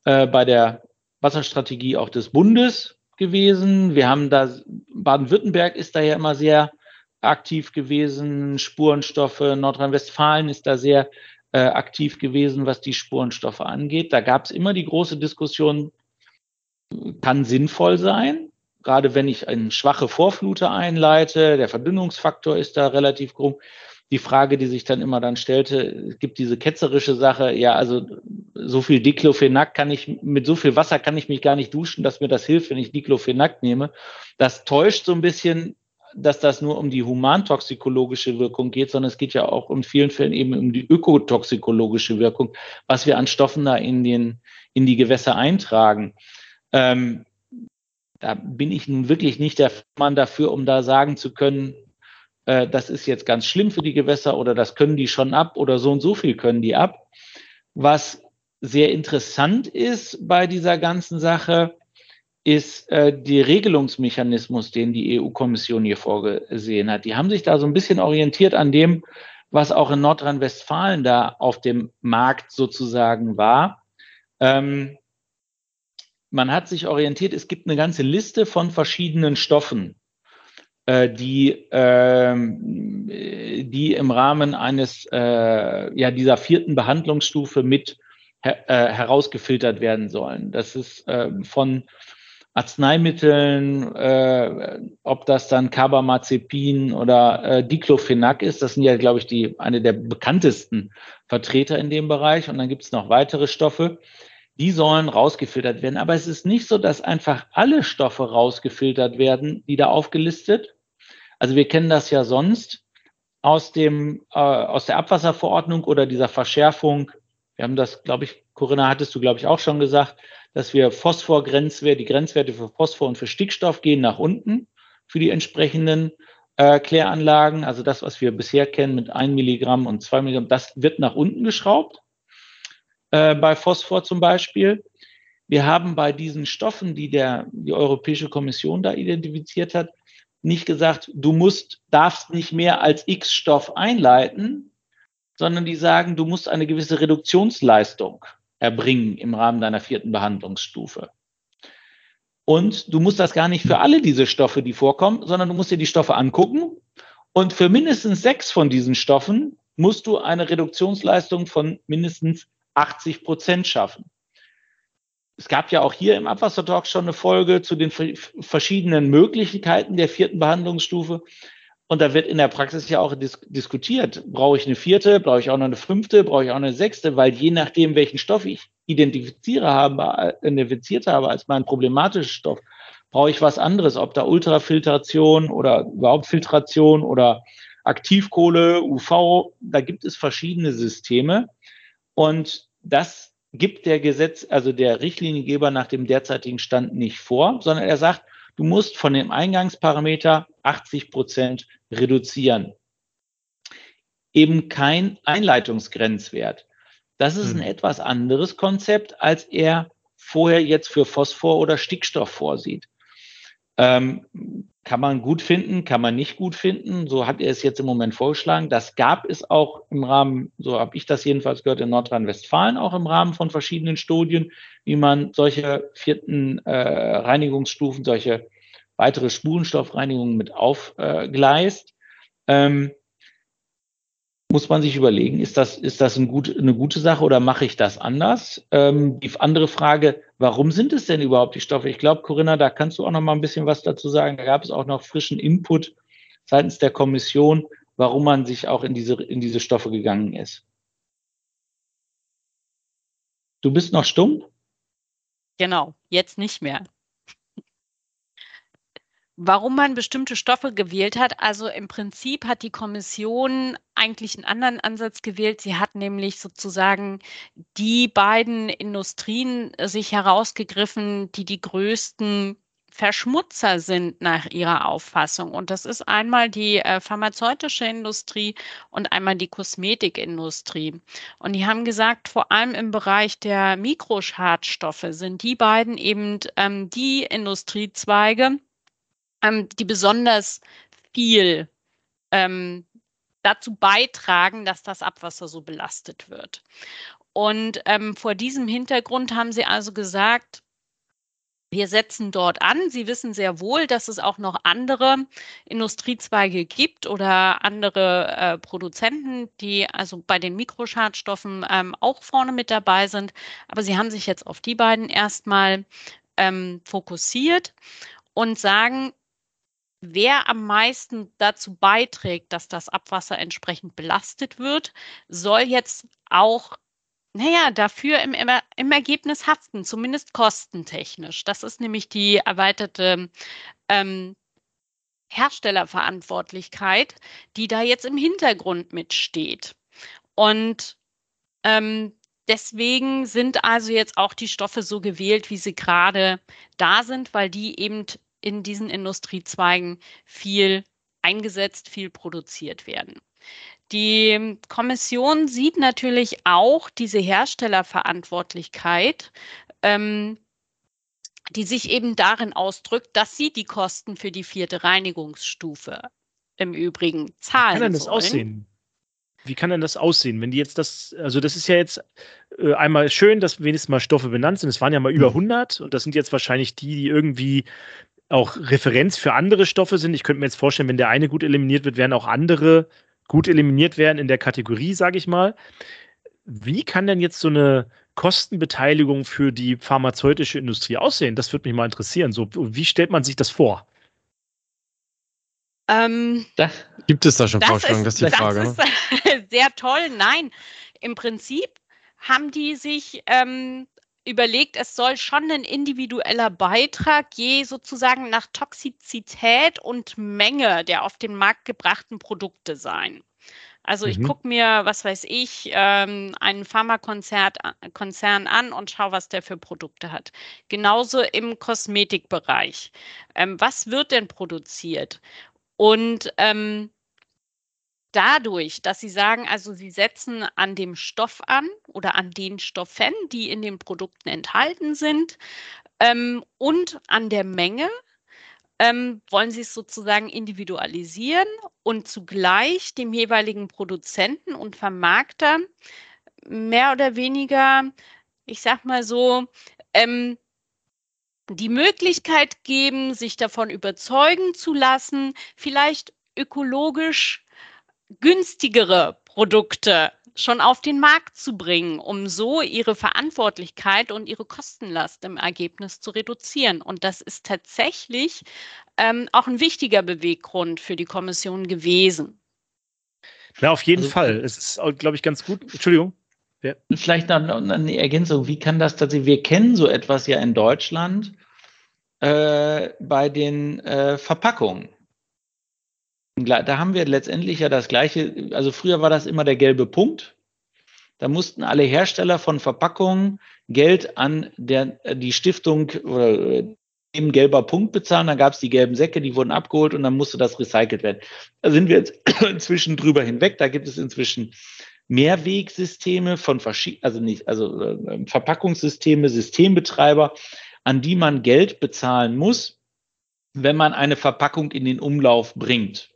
äh, bei der Wasserstrategie auch des Bundes gewesen. Wir haben da, Baden-Württemberg ist da ja immer sehr aktiv gewesen, Spurenstoffe, Nordrhein-Westfalen ist da sehr äh, aktiv gewesen, was die Spurenstoffe angeht. Da gab es immer die große Diskussion, kann sinnvoll sein, gerade wenn ich eine schwache Vorflute einleite, der Verdünnungsfaktor ist da relativ groß. Die Frage, die sich dann immer dann stellte, es gibt diese ketzerische Sache, ja, also so viel Diclofenac kann ich, mit so viel Wasser kann ich mich gar nicht duschen, dass mir das hilft, wenn ich Diclofenac nehme. Das täuscht so ein bisschen dass das nur um die humantoxikologische Wirkung geht, sondern es geht ja auch in vielen Fällen eben um die ökotoxikologische Wirkung, was wir an Stoffen da in, den, in die Gewässer eintragen. Ähm, da bin ich nun wirklich nicht der Mann dafür, um da sagen zu können, äh, das ist jetzt ganz schlimm für die Gewässer oder das können die schon ab oder so und so viel können die ab. Was sehr interessant ist bei dieser ganzen Sache, ist äh, der Regelungsmechanismus, den die EU-Kommission hier vorgesehen hat. Die haben sich da so ein bisschen orientiert an dem, was auch in Nordrhein-Westfalen da auf dem Markt sozusagen war. Ähm, man hat sich orientiert, es gibt eine ganze Liste von verschiedenen Stoffen, die, äh, die im Rahmen eines, äh, ja, dieser vierten Behandlungsstufe mit her äh, herausgefiltert werden sollen. Das ist äh, von Arzneimitteln, äh, ob das dann Carbamazepin oder äh, Diclofenac ist, das sind ja, glaube ich, die eine der bekanntesten Vertreter in dem Bereich. Und dann gibt es noch weitere Stoffe, die sollen rausgefiltert werden. Aber es ist nicht so, dass einfach alle Stoffe rausgefiltert werden, die da aufgelistet. Also wir kennen das ja sonst aus dem äh, aus der Abwasserverordnung oder dieser Verschärfung. Wir haben das, glaube ich, Corinna, hattest du, glaube ich, auch schon gesagt, dass wir Phosphor-Grenzwerte, die Grenzwerte für Phosphor und für Stickstoff gehen nach unten für die entsprechenden äh, Kläranlagen. Also das, was wir bisher kennen mit 1 Milligramm und 2 Milligramm, das wird nach unten geschraubt, äh, bei Phosphor zum Beispiel. Wir haben bei diesen Stoffen, die der, die Europäische Kommission da identifiziert hat, nicht gesagt, du musst, darfst nicht mehr als X Stoff einleiten, sondern die sagen, du musst eine gewisse Reduktionsleistung erbringen im Rahmen deiner vierten Behandlungsstufe. Und du musst das gar nicht für alle diese Stoffe, die vorkommen, sondern du musst dir die Stoffe angucken. Und für mindestens sechs von diesen Stoffen musst du eine Reduktionsleistung von mindestens 80 Prozent schaffen. Es gab ja auch hier im Abwassertalk schon eine Folge zu den verschiedenen Möglichkeiten der vierten Behandlungsstufe. Und da wird in der Praxis ja auch dis diskutiert. Brauche ich eine vierte? Brauche ich auch noch eine fünfte? Brauche ich auch eine sechste? Weil je nachdem, welchen Stoff ich identifiziere habe, identifiziert habe als mein problematischer Stoff, brauche ich was anderes. Ob da Ultrafiltration oder überhaupt Filtration oder Aktivkohle, UV, da gibt es verschiedene Systeme. Und das gibt der Gesetz, also der Richtliniengeber nach dem derzeitigen Stand nicht vor, sondern er sagt, du musst von dem Eingangsparameter 80 Prozent reduzieren. Eben kein Einleitungsgrenzwert. Das ist ein hm. etwas anderes Konzept, als er vorher jetzt für Phosphor oder Stickstoff vorsieht. Ähm, kann man gut finden, kann man nicht gut finden. So hat er es jetzt im Moment vorgeschlagen. Das gab es auch im Rahmen, so habe ich das jedenfalls gehört, in Nordrhein-Westfalen auch im Rahmen von verschiedenen Studien, wie man solche vierten äh, Reinigungsstufen, solche weitere Spurenstoffreinigungen mit aufgleist. Ähm, muss man sich überlegen, ist das, ist das ein gut, eine gute Sache oder mache ich das anders? Ähm, die andere Frage, warum sind es denn überhaupt die Stoffe? Ich glaube, Corinna, da kannst du auch noch mal ein bisschen was dazu sagen. Da gab es auch noch frischen Input seitens der Kommission, warum man sich auch in diese, in diese Stoffe gegangen ist. Du bist noch stumm? Genau, jetzt nicht mehr. Warum man bestimmte Stoffe gewählt hat, also im Prinzip hat die Kommission eigentlich einen anderen Ansatz gewählt. Sie hat nämlich sozusagen die beiden Industrien sich herausgegriffen, die die größten Verschmutzer sind nach ihrer Auffassung. Und das ist einmal die äh, pharmazeutische Industrie und einmal die Kosmetikindustrie. Und die haben gesagt, vor allem im Bereich der Mikroschadstoffe sind die beiden eben ähm, die Industriezweige, ähm, die besonders viel ähm, dazu beitragen, dass das Abwasser so belastet wird. Und ähm, vor diesem Hintergrund haben sie also gesagt, wir setzen dort an. Sie wissen sehr wohl, dass es auch noch andere Industriezweige gibt oder andere äh, Produzenten, die also bei den Mikroschadstoffen ähm, auch vorne mit dabei sind. Aber Sie haben sich jetzt auf die beiden erstmal ähm, fokussiert und sagen, wer am meisten dazu beiträgt, dass das Abwasser entsprechend belastet wird, soll jetzt auch, naja, dafür im, im Ergebnis haften, zumindest kostentechnisch. Das ist nämlich die erweiterte ähm, Herstellerverantwortlichkeit, die da jetzt im Hintergrund mitsteht. Und ähm, deswegen sind also jetzt auch die Stoffe so gewählt, wie sie gerade da sind, weil die eben in diesen Industriezweigen viel eingesetzt, viel produziert werden. Die Kommission sieht natürlich auch diese Herstellerverantwortlichkeit, ähm, die sich eben darin ausdrückt, dass sie die Kosten für die vierte Reinigungsstufe im Übrigen zahlen. Wie kann denn das sollen. aussehen? Wie kann denn das aussehen, wenn die jetzt das, also das ist ja jetzt äh, einmal schön, dass wenigstens mal Stoffe benannt sind. Es waren ja mal über 100 und das sind jetzt wahrscheinlich die, die irgendwie auch Referenz für andere Stoffe sind. Ich könnte mir jetzt vorstellen, wenn der eine gut eliminiert wird, werden auch andere gut eliminiert werden in der Kategorie, sage ich mal. Wie kann denn jetzt so eine Kostenbeteiligung für die pharmazeutische Industrie aussehen? Das würde mich mal interessieren. So, wie stellt man sich das vor? Ähm, Gibt es da schon Vorstellungen? Das ist die Frage. Das ist ne? sehr toll. Nein, im Prinzip haben die sich ähm, überlegt, es soll schon ein individueller Beitrag je sozusagen nach Toxizität und Menge der auf den Markt gebrachten Produkte sein. Also ich mhm. gucke mir, was weiß ich, ähm, einen Pharmakonzern an und schaue, was der für Produkte hat. Genauso im Kosmetikbereich. Ähm, was wird denn produziert? Und ähm, dadurch, dass Sie sagen, also Sie setzen an dem Stoff an oder an den Stoffen, die in den Produkten enthalten sind ähm, und an der Menge, ähm, wollen Sie es sozusagen individualisieren und zugleich dem jeweiligen Produzenten und Vermarkter mehr oder weniger, ich sag mal so, ähm, die Möglichkeit geben, sich davon überzeugen zu lassen, vielleicht ökologisch günstigere Produkte schon auf den Markt zu bringen, um so ihre Verantwortlichkeit und ihre Kostenlast im Ergebnis zu reduzieren. Und das ist tatsächlich ähm, auch ein wichtiger Beweggrund für die Kommission gewesen. Na, auf jeden also, Fall. Es ist, glaube ich, ganz gut. Entschuldigung. Ja. Vielleicht noch eine Ergänzung. Wie kann das tatsächlich? Wir kennen so etwas ja in Deutschland äh, bei den äh, Verpackungen. Da haben wir letztendlich ja das gleiche. Also früher war das immer der gelbe Punkt. Da mussten alle Hersteller von Verpackungen Geld an der, die Stiftung oder eben äh, gelber Punkt bezahlen. Dann gab es die gelben Säcke, die wurden abgeholt und dann musste das recycelt werden. Da sind wir jetzt inzwischen drüber hinweg. Da gibt es inzwischen Mehrwegsysteme von verschiedenen, also nicht, also äh, Verpackungssysteme, Systembetreiber, an die man Geld bezahlen muss, wenn man eine Verpackung in den Umlauf bringt.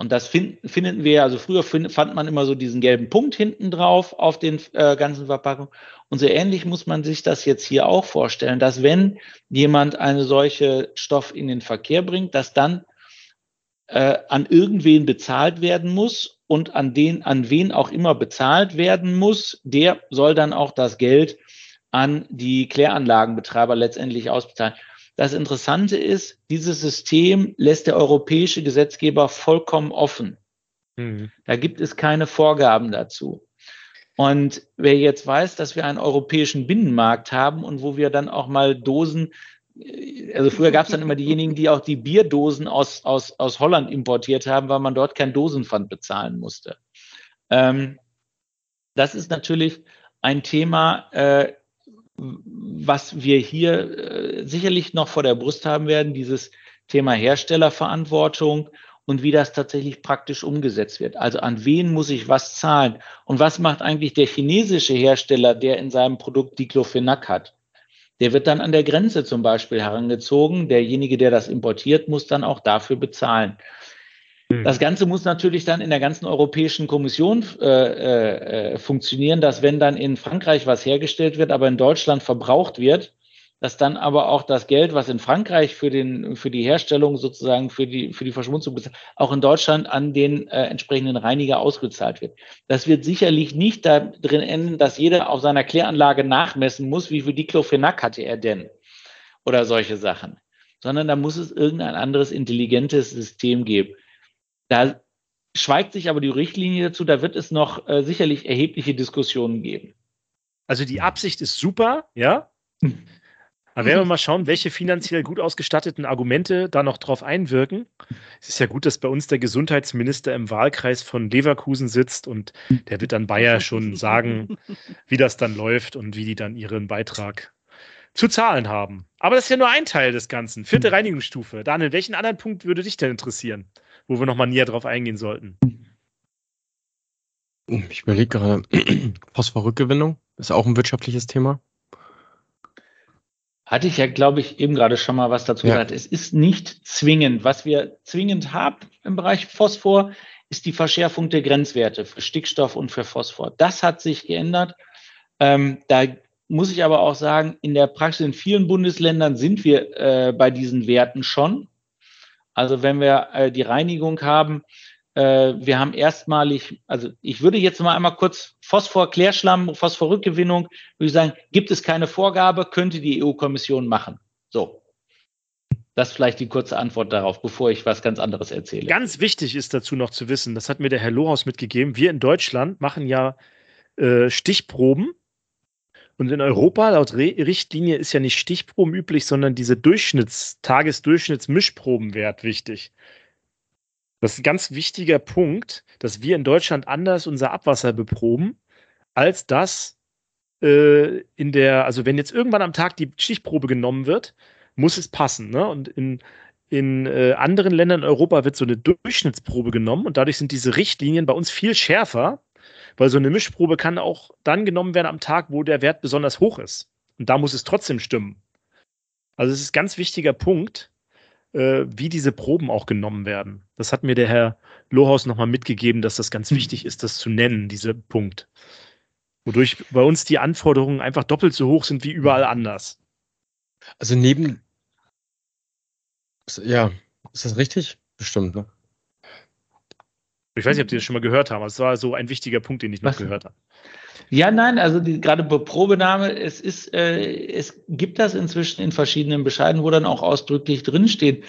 Und das find, finden wir, also früher find, fand man immer so diesen gelben Punkt hinten drauf auf den äh, ganzen Verpackungen. Und so ähnlich muss man sich das jetzt hier auch vorstellen, dass wenn jemand eine solche Stoff in den Verkehr bringt, dass dann äh, an irgendwen bezahlt werden muss und an den, an wen auch immer bezahlt werden muss, der soll dann auch das Geld an die Kläranlagenbetreiber letztendlich ausbezahlen. Das Interessante ist, dieses System lässt der europäische Gesetzgeber vollkommen offen. Mhm. Da gibt es keine Vorgaben dazu. Und wer jetzt weiß, dass wir einen europäischen Binnenmarkt haben und wo wir dann auch mal Dosen also früher gab es dann immer diejenigen, die auch die Bierdosen aus, aus, aus Holland importiert haben, weil man dort kein Dosenpfand bezahlen musste. Ähm, das ist natürlich ein Thema, äh, was wir hier äh, sicherlich noch vor der Brust haben werden, dieses Thema Herstellerverantwortung und wie das tatsächlich praktisch umgesetzt wird. Also an wen muss ich was zahlen? Und was macht eigentlich der chinesische Hersteller, der in seinem Produkt Diclofenac hat? der wird dann an der Grenze zum Beispiel herangezogen. Derjenige, der das importiert, muss dann auch dafür bezahlen. Hm. Das Ganze muss natürlich dann in der ganzen Europäischen Kommission äh, äh, funktionieren, dass wenn dann in Frankreich was hergestellt wird, aber in Deutschland verbraucht wird, dass dann aber auch das Geld, was in Frankreich für, den, für die Herstellung sozusagen, für die, für die Verschmutzung, auch in Deutschland an den äh, entsprechenden Reiniger ausgezahlt wird. Das wird sicherlich nicht da drin enden, dass jeder auf seiner Kläranlage nachmessen muss, wie viel Diclofenac hatte er denn oder solche Sachen, sondern da muss es irgendein anderes intelligentes System geben. Da schweigt sich aber die Richtlinie dazu, da wird es noch äh, sicherlich erhebliche Diskussionen geben. Also die Absicht ist super, ja. Aber werden wir mal schauen, welche finanziell gut ausgestatteten Argumente da noch drauf einwirken. Es ist ja gut, dass bei uns der Gesundheitsminister im Wahlkreis von Leverkusen sitzt und der wird dann Bayer schon sagen, wie das dann läuft und wie die dann ihren Beitrag zu zahlen haben. Aber das ist ja nur ein Teil des Ganzen. Vierte hm. Reinigungsstufe. Daniel, welchen anderen Punkt würde dich denn interessieren, wo wir nochmal näher drauf eingehen sollten? Ich überlege gerade, Phosphorrückgewinnung ist auch ein wirtschaftliches Thema. Hatte ich ja, glaube ich, eben gerade schon mal was dazu ja. gesagt. Es ist nicht zwingend. Was wir zwingend haben im Bereich Phosphor, ist die Verschärfung der Grenzwerte für Stickstoff und für Phosphor. Das hat sich geändert. Ähm, da muss ich aber auch sagen, in der Praxis in vielen Bundesländern sind wir äh, bei diesen Werten schon. Also wenn wir äh, die Reinigung haben, äh, wir haben erstmalig, also ich würde jetzt mal einmal kurz Phosphor, Klärschlamm, Phosphorrückgewinnung, würde ich sagen, gibt es keine Vorgabe, könnte die EU-Kommission machen. So. Das ist vielleicht die kurze Antwort darauf, bevor ich was ganz anderes erzähle. Ganz wichtig ist dazu noch zu wissen, das hat mir der Herr Lohaus mitgegeben, wir in Deutschland machen ja äh, Stichproben und in Europa, laut Re Richtlinie, ist ja nicht Stichproben üblich, sondern diese Durchschnitts-, Tagesdurchschnitts-Mischprobenwert wichtig. Das ist ein ganz wichtiger Punkt, dass wir in Deutschland anders unser Abwasser beproben, als das äh, in der, also wenn jetzt irgendwann am Tag die Stichprobe genommen wird, muss es passen. Ne? Und in, in äh, anderen Ländern in Europa wird so eine Durchschnittsprobe genommen und dadurch sind diese Richtlinien bei uns viel schärfer, weil so eine Mischprobe kann auch dann genommen werden am Tag, wo der Wert besonders hoch ist. Und da muss es trotzdem stimmen. Also es ist ein ganz wichtiger Punkt, äh, wie diese Proben auch genommen werden. Das hat mir der Herr Lohaus nochmal mitgegeben, dass das ganz mhm. wichtig ist, das zu nennen, dieser Punkt. Wodurch bei uns die Anforderungen einfach doppelt so hoch sind wie überall anders. Also neben. Ja, ist das richtig? Bestimmt, ne? Ich weiß nicht, ob Sie das schon mal gehört haben. Es war so ein wichtiger Punkt, den ich noch Was? gehört habe. Ja, nein, also die, gerade bei Probenahme, es ist, äh, es gibt das inzwischen in verschiedenen Bescheiden, wo dann auch ausdrücklich drinsteht,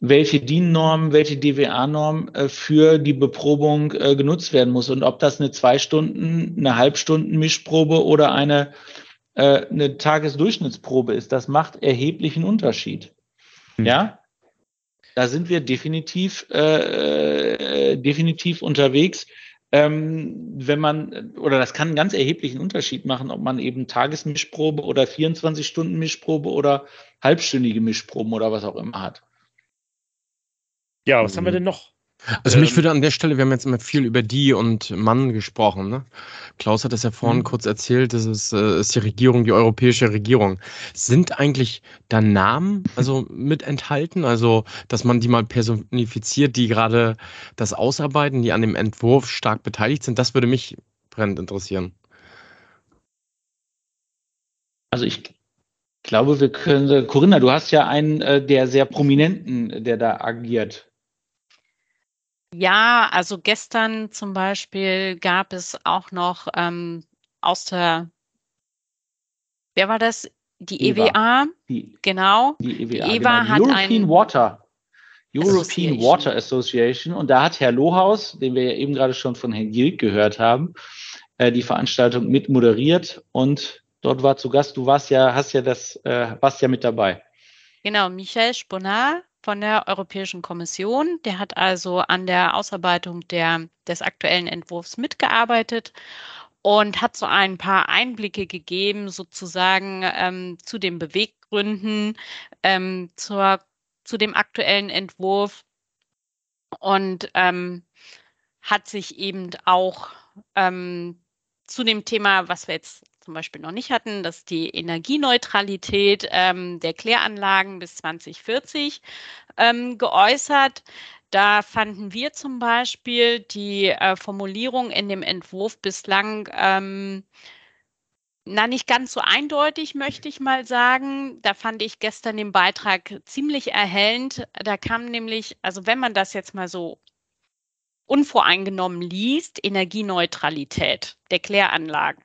welche DIN-Norm, welche DWA-Norm äh, für die Beprobung äh, genutzt werden muss und ob das eine zwei Stunden, eine Halbstunden Mischprobe oder eine, äh, eine Tagesdurchschnittsprobe ist. Das macht erheblichen Unterschied. Hm. Ja, da sind wir definitiv, äh, äh, definitiv unterwegs. Ähm, wenn man, oder das kann einen ganz erheblichen Unterschied machen, ob man eben Tagesmischprobe oder 24-Stunden-Mischprobe oder halbstündige Mischproben oder was auch immer hat. Ja, was mhm. haben wir denn noch? Also mich ähm, würde an der Stelle, wir haben jetzt immer viel über die und Mann gesprochen. Ne? Klaus hat das ja vorhin mhm. kurz erzählt, das ist, äh, ist die Regierung, die europäische Regierung. Sind eigentlich da Namen also mit enthalten? Also, dass man die mal personifiziert, die gerade das ausarbeiten, die an dem Entwurf stark beteiligt sind? Das würde mich brennend interessieren. Also ich glaube, wir können, Corinna, du hast ja einen äh, der sehr prominenten, der da agiert. Ja, also gestern zum Beispiel gab es auch noch ähm, aus der, wer war das? Die EWA, die, genau. Die EWA, die EWA genau. hat European ein, Water. European Association. Water Association. Und da hat Herr Lohaus, den wir ja eben gerade schon von Herrn Gilk gehört haben, äh, die Veranstaltung mit moderiert und dort war zu Gast. Du warst ja, hast ja das, äh, warst ja mit dabei. Genau, Michel Sponat von der Europäischen Kommission. Der hat also an der Ausarbeitung der, des aktuellen Entwurfs mitgearbeitet und hat so ein paar Einblicke gegeben, sozusagen ähm, zu den Beweggründen, ähm, zur, zu dem aktuellen Entwurf und ähm, hat sich eben auch ähm, zu dem Thema, was wir jetzt zum Beispiel noch nicht hatten, dass die Energieneutralität ähm, der Kläranlagen bis 2040 ähm, geäußert. Da fanden wir zum Beispiel die äh, Formulierung in dem Entwurf bislang ähm, na, nicht ganz so eindeutig, möchte ich mal sagen. Da fand ich gestern den Beitrag ziemlich erhellend. Da kam nämlich, also wenn man das jetzt mal so unvoreingenommen liest, Energieneutralität der Kläranlagen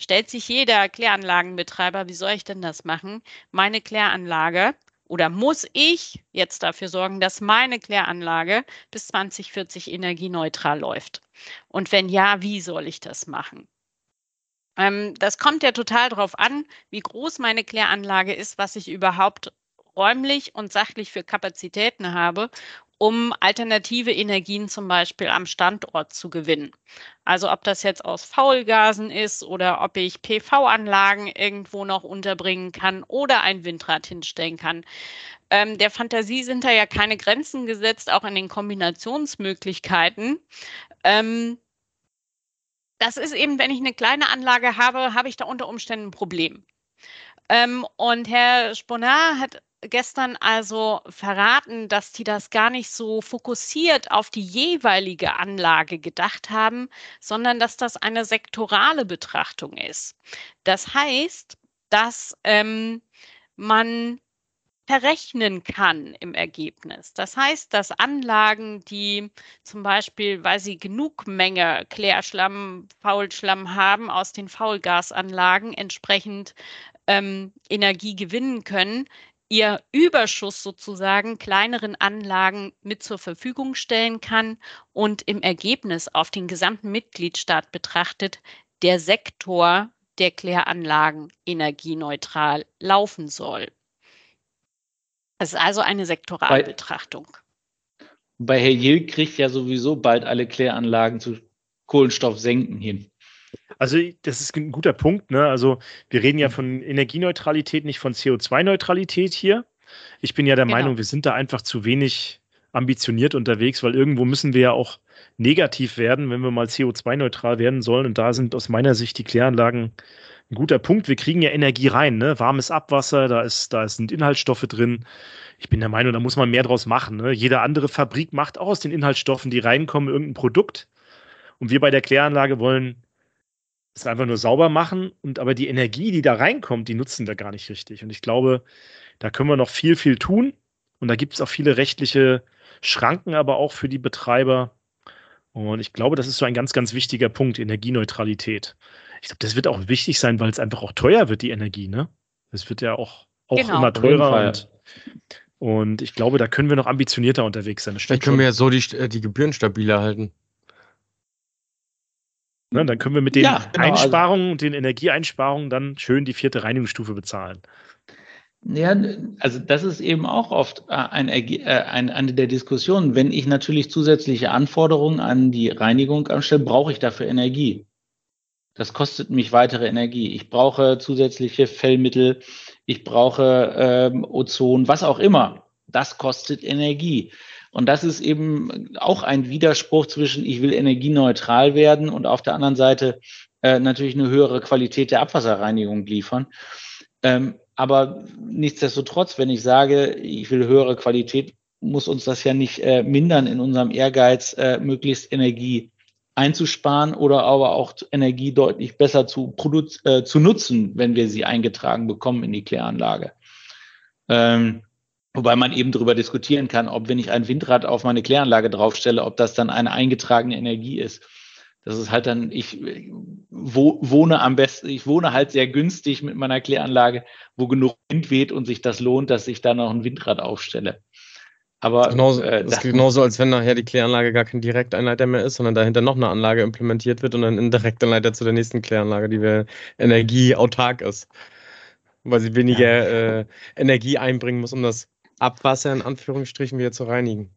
stellt sich jeder Kläranlagenbetreiber, wie soll ich denn das machen? Meine Kläranlage oder muss ich jetzt dafür sorgen, dass meine Kläranlage bis 2040 energieneutral läuft? Und wenn ja, wie soll ich das machen? Ähm, das kommt ja total darauf an, wie groß meine Kläranlage ist, was ich überhaupt räumlich und sachlich für Kapazitäten habe um alternative Energien zum Beispiel am Standort zu gewinnen. Also ob das jetzt aus Faulgasen ist oder ob ich PV-Anlagen irgendwo noch unterbringen kann oder ein Windrad hinstellen kann. Ähm, der Fantasie sind da ja keine Grenzen gesetzt, auch in den Kombinationsmöglichkeiten. Ähm, das ist eben, wenn ich eine kleine Anlage habe, habe ich da unter Umständen ein Problem. Ähm, und Herr Sponar hat gestern also verraten, dass die das gar nicht so fokussiert auf die jeweilige Anlage gedacht haben, sondern dass das eine sektorale Betrachtung ist. Das heißt, dass ähm, man verrechnen kann im Ergebnis. Das heißt, dass Anlagen, die zum Beispiel, weil sie genug Menge Klärschlamm, Faulschlamm haben aus den Faulgasanlagen, entsprechend ähm, Energie gewinnen können, ihr Überschuss sozusagen kleineren Anlagen mit zur Verfügung stellen kann und im Ergebnis auf den gesamten Mitgliedstaat betrachtet der Sektor der Kläranlagen energieneutral laufen soll. Es ist also eine Sektoralbetrachtung. Bei, bei Herr Jill kriegt ja sowieso bald alle Kläranlagen zu Kohlenstoffsenken hin. Also das ist ein guter Punkt. Ne? Also wir reden ja mhm. von Energieneutralität, nicht von CO2-Neutralität hier. Ich bin ja der genau. Meinung, wir sind da einfach zu wenig ambitioniert unterwegs, weil irgendwo müssen wir ja auch negativ werden, wenn wir mal CO2-neutral werden sollen. Und da sind aus meiner Sicht die Kläranlagen ein guter Punkt. Wir kriegen ja Energie rein, ne? Warmes Abwasser, da ist, da sind Inhaltsstoffe drin. Ich bin der Meinung, da muss man mehr draus machen. Ne? Jede andere Fabrik macht auch aus den Inhaltsstoffen, die reinkommen, irgendein Produkt. Und wir bei der Kläranlage wollen es einfach nur sauber machen. Und aber die Energie, die da reinkommt, die nutzen wir gar nicht richtig. Und ich glaube, da können wir noch viel, viel tun. Und da gibt es auch viele rechtliche Schranken, aber auch für die Betreiber. Und ich glaube, das ist so ein ganz, ganz wichtiger Punkt, Energieneutralität. Ich glaube, das wird auch wichtig sein, weil es einfach auch teuer wird, die Energie, ne? Es wird ja auch, auch genau. immer teurer. Und, und, ich glaube, da können wir noch ambitionierter unterwegs sein. Vielleicht können wir ja so die, äh, die Gebühren stabiler halten. Ne, dann können wir mit den ja, genau, also Einsparungen und den Energieeinsparungen dann schön die vierte Reinigungsstufe bezahlen. Ja, also das ist eben auch oft äh, ein, äh, ein, eine der Diskussionen. Wenn ich natürlich zusätzliche Anforderungen an die Reinigung anstelle, brauche ich dafür Energie. Das kostet mich weitere Energie. Ich brauche zusätzliche Fellmittel, ich brauche ähm, Ozon, was auch immer. Das kostet Energie. Und das ist eben auch ein Widerspruch zwischen, ich will energieneutral werden und auf der anderen Seite äh, natürlich eine höhere Qualität der Abwasserreinigung liefern. Ähm, aber nichtsdestotrotz, wenn ich sage, ich will höhere Qualität, muss uns das ja nicht äh, mindern in unserem Ehrgeiz, äh, möglichst Energie einzusparen oder aber auch Energie deutlich besser zu, äh, zu nutzen, wenn wir sie eingetragen bekommen in die Kläranlage. Ähm, wobei man eben darüber diskutieren kann, ob wenn ich ein Windrad auf meine Kläranlage draufstelle, ob das dann eine eingetragene Energie ist. Das ist halt dann, ich wohne am besten, ich wohne halt sehr günstig mit meiner Kläranlage, wo genug Wind weht und sich das lohnt, dass ich da noch ein Windrad aufstelle. Aber genauso, äh, das ist genauso, als wenn nachher die Kläranlage gar kein Direkteinleiter mehr ist, sondern dahinter noch eine Anlage implementiert wird und dann ein Direkteinleiter zu der nächsten Kläranlage, die wir energieautark ist. Weil sie weniger ja. äh, Energie einbringen muss, um das Abwasser in Anführungsstrichen wieder zu reinigen.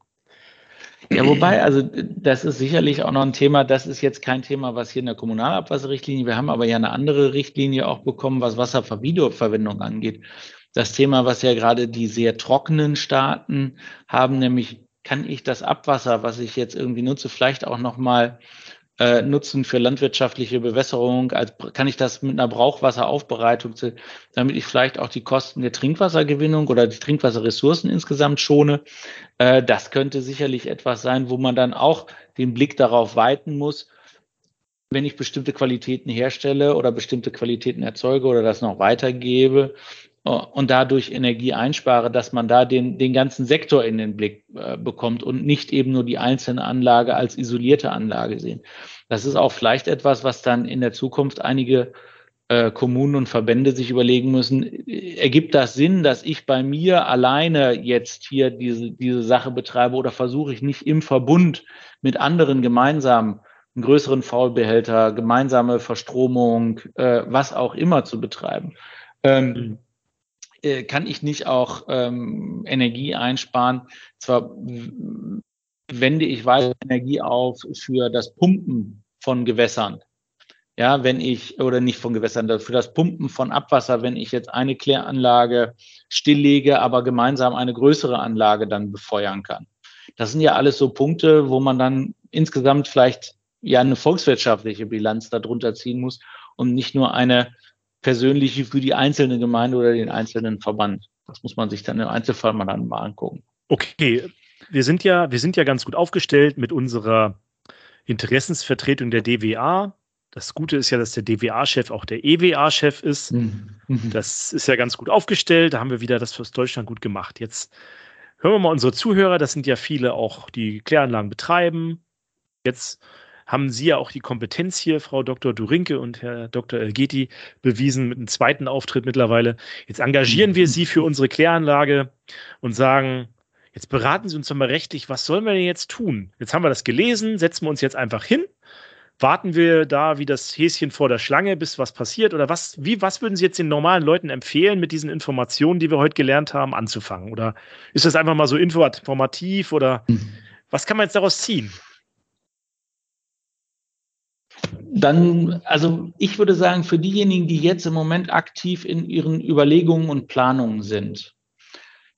Ja, wobei, also das ist sicherlich auch noch ein Thema, das ist jetzt kein Thema, was hier in der Kommunalabwasserrichtlinie, wir haben aber ja eine andere Richtlinie auch bekommen, was Wasserverwiederverwendung angeht. Das Thema, was ja gerade die sehr trockenen Staaten haben, nämlich kann ich das Abwasser, was ich jetzt irgendwie nutze, vielleicht auch nochmal äh, nutzen für landwirtschaftliche Bewässerung? Als, kann ich das mit einer Brauchwasseraufbereitung, damit ich vielleicht auch die Kosten der Trinkwassergewinnung oder die Trinkwasserressourcen insgesamt schone? Äh, das könnte sicherlich etwas sein, wo man dann auch den Blick darauf weiten muss, wenn ich bestimmte Qualitäten herstelle oder bestimmte Qualitäten erzeuge oder das noch weitergebe, und dadurch Energie einspare, dass man da den, den ganzen Sektor in den Blick äh, bekommt und nicht eben nur die einzelne Anlage als isolierte Anlage sehen. Das ist auch vielleicht etwas, was dann in der Zukunft einige äh, Kommunen und Verbände sich überlegen müssen. Ergibt das Sinn, dass ich bei mir alleine jetzt hier diese, diese Sache betreibe oder versuche ich nicht im Verbund mit anderen gemeinsam einen größeren Faulbehälter, gemeinsame Verstromung, äh, was auch immer zu betreiben? Ähm, mhm äh, kann ich nicht auch ähm, Energie einsparen? Zwar wende ich weiter Energie auf für das Pumpen von Gewässern. Ja, wenn ich, oder nicht von Gewässern, für das Pumpen von Abwasser, wenn ich jetzt eine Kläranlage stilllege, aber gemeinsam eine größere Anlage dann befeuern kann. Das sind ja alles so Punkte, wo man dann insgesamt vielleicht ja eine volkswirtschaftliche Bilanz darunter ziehen muss und nicht nur eine persönliche für die einzelne Gemeinde oder den einzelnen Verband. Das muss man sich dann im Einzelfall mal dann mal angucken. Okay, wir sind ja, wir sind ja ganz gut aufgestellt mit unserer Interessensvertretung der DWA. Das Gute ist ja, dass der DWA-Chef auch der EWA-Chef ist. Mhm. Das ist ja ganz gut aufgestellt. Da haben wir wieder das für Deutschland gut gemacht. Jetzt hören wir mal unsere Zuhörer. Das sind ja viele auch, die Kläranlagen betreiben. Jetzt haben Sie ja auch die Kompetenz hier, Frau Dr. Durinke und Herr Dr. Elgeti, bewiesen mit einem zweiten Auftritt mittlerweile. Jetzt engagieren wir Sie für unsere Kläranlage und sagen, jetzt beraten Sie uns doch mal rechtlich, was sollen wir denn jetzt tun? Jetzt haben wir das gelesen, setzen wir uns jetzt einfach hin. Warten wir da wie das Häschen vor der Schlange, bis was passiert? Oder was, wie, was würden Sie jetzt den normalen Leuten empfehlen, mit diesen Informationen, die wir heute gelernt haben, anzufangen? Oder ist das einfach mal so informativ oder mhm. was kann man jetzt daraus ziehen? Dann, also ich würde sagen, für diejenigen, die jetzt im Moment aktiv in ihren Überlegungen und Planungen sind,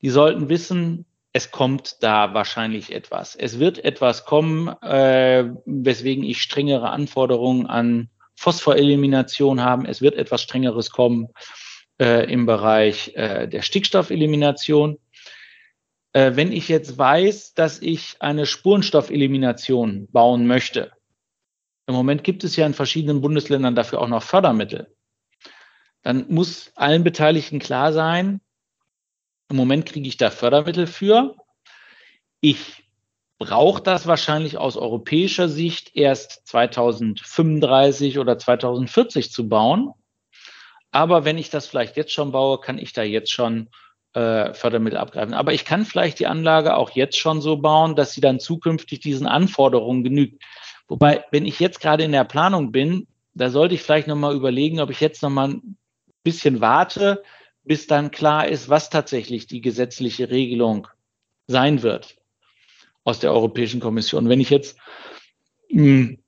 die sollten wissen, es kommt da wahrscheinlich etwas. Es wird etwas kommen, äh, weswegen ich strengere Anforderungen an Phosphorelimination haben. Es wird etwas strengeres kommen äh, im Bereich äh, der Stickstoffelimination. Äh, wenn ich jetzt weiß, dass ich eine Spurenstoffelimination bauen möchte, im Moment gibt es ja in verschiedenen Bundesländern dafür auch noch Fördermittel, dann muss allen Beteiligten klar sein, im Moment kriege ich da Fördermittel für. Ich brauche das wahrscheinlich aus europäischer Sicht erst 2035 oder 2040 zu bauen. Aber wenn ich das vielleicht jetzt schon baue, kann ich da jetzt schon äh, Fördermittel abgreifen. Aber ich kann vielleicht die Anlage auch jetzt schon so bauen, dass sie dann zukünftig diesen Anforderungen genügt. Wobei, wenn ich jetzt gerade in der Planung bin, da sollte ich vielleicht nochmal überlegen, ob ich jetzt nochmal ein bisschen warte, bis dann klar ist, was tatsächlich die gesetzliche Regelung sein wird aus der Europäischen Kommission. Wenn ich jetzt, hm,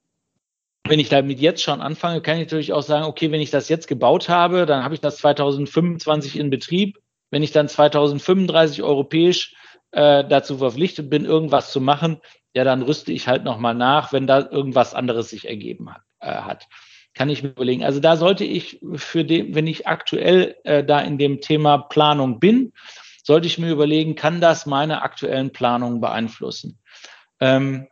wenn ich damit jetzt schon anfange, kann ich natürlich auch sagen, okay, wenn ich das jetzt gebaut habe, dann habe ich das 2025 in Betrieb. Wenn ich dann 2035 europäisch äh, dazu verpflichtet bin, irgendwas zu machen, ja, dann rüste ich halt nochmal nach, wenn da irgendwas anderes sich ergeben hat. Äh, hat. Kann ich mir überlegen. Also da sollte ich für den, wenn ich aktuell äh, da in dem Thema Planung bin, sollte ich mir überlegen, kann das meine aktuellen Planungen beeinflussen? Ähm,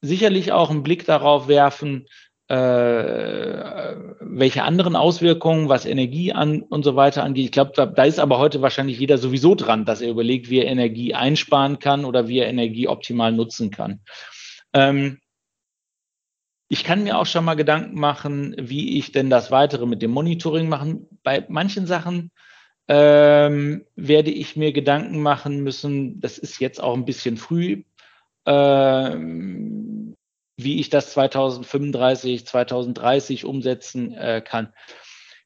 sicherlich auch einen Blick darauf werfen, äh, welche anderen Auswirkungen, was Energie an und so weiter angeht. Ich glaube, da, da, ist aber heute wahrscheinlich jeder sowieso dran, dass er überlegt, wie er Energie einsparen kann oder wie er Energie optimal nutzen kann. Ähm, ich kann mir auch schon mal Gedanken machen, wie ich denn das weitere mit dem Monitoring machen. Bei manchen Sachen ähm, werde ich mir Gedanken machen müssen, das ist jetzt auch ein bisschen früh, ähm, wie ich das 2035, 2030 umsetzen äh, kann.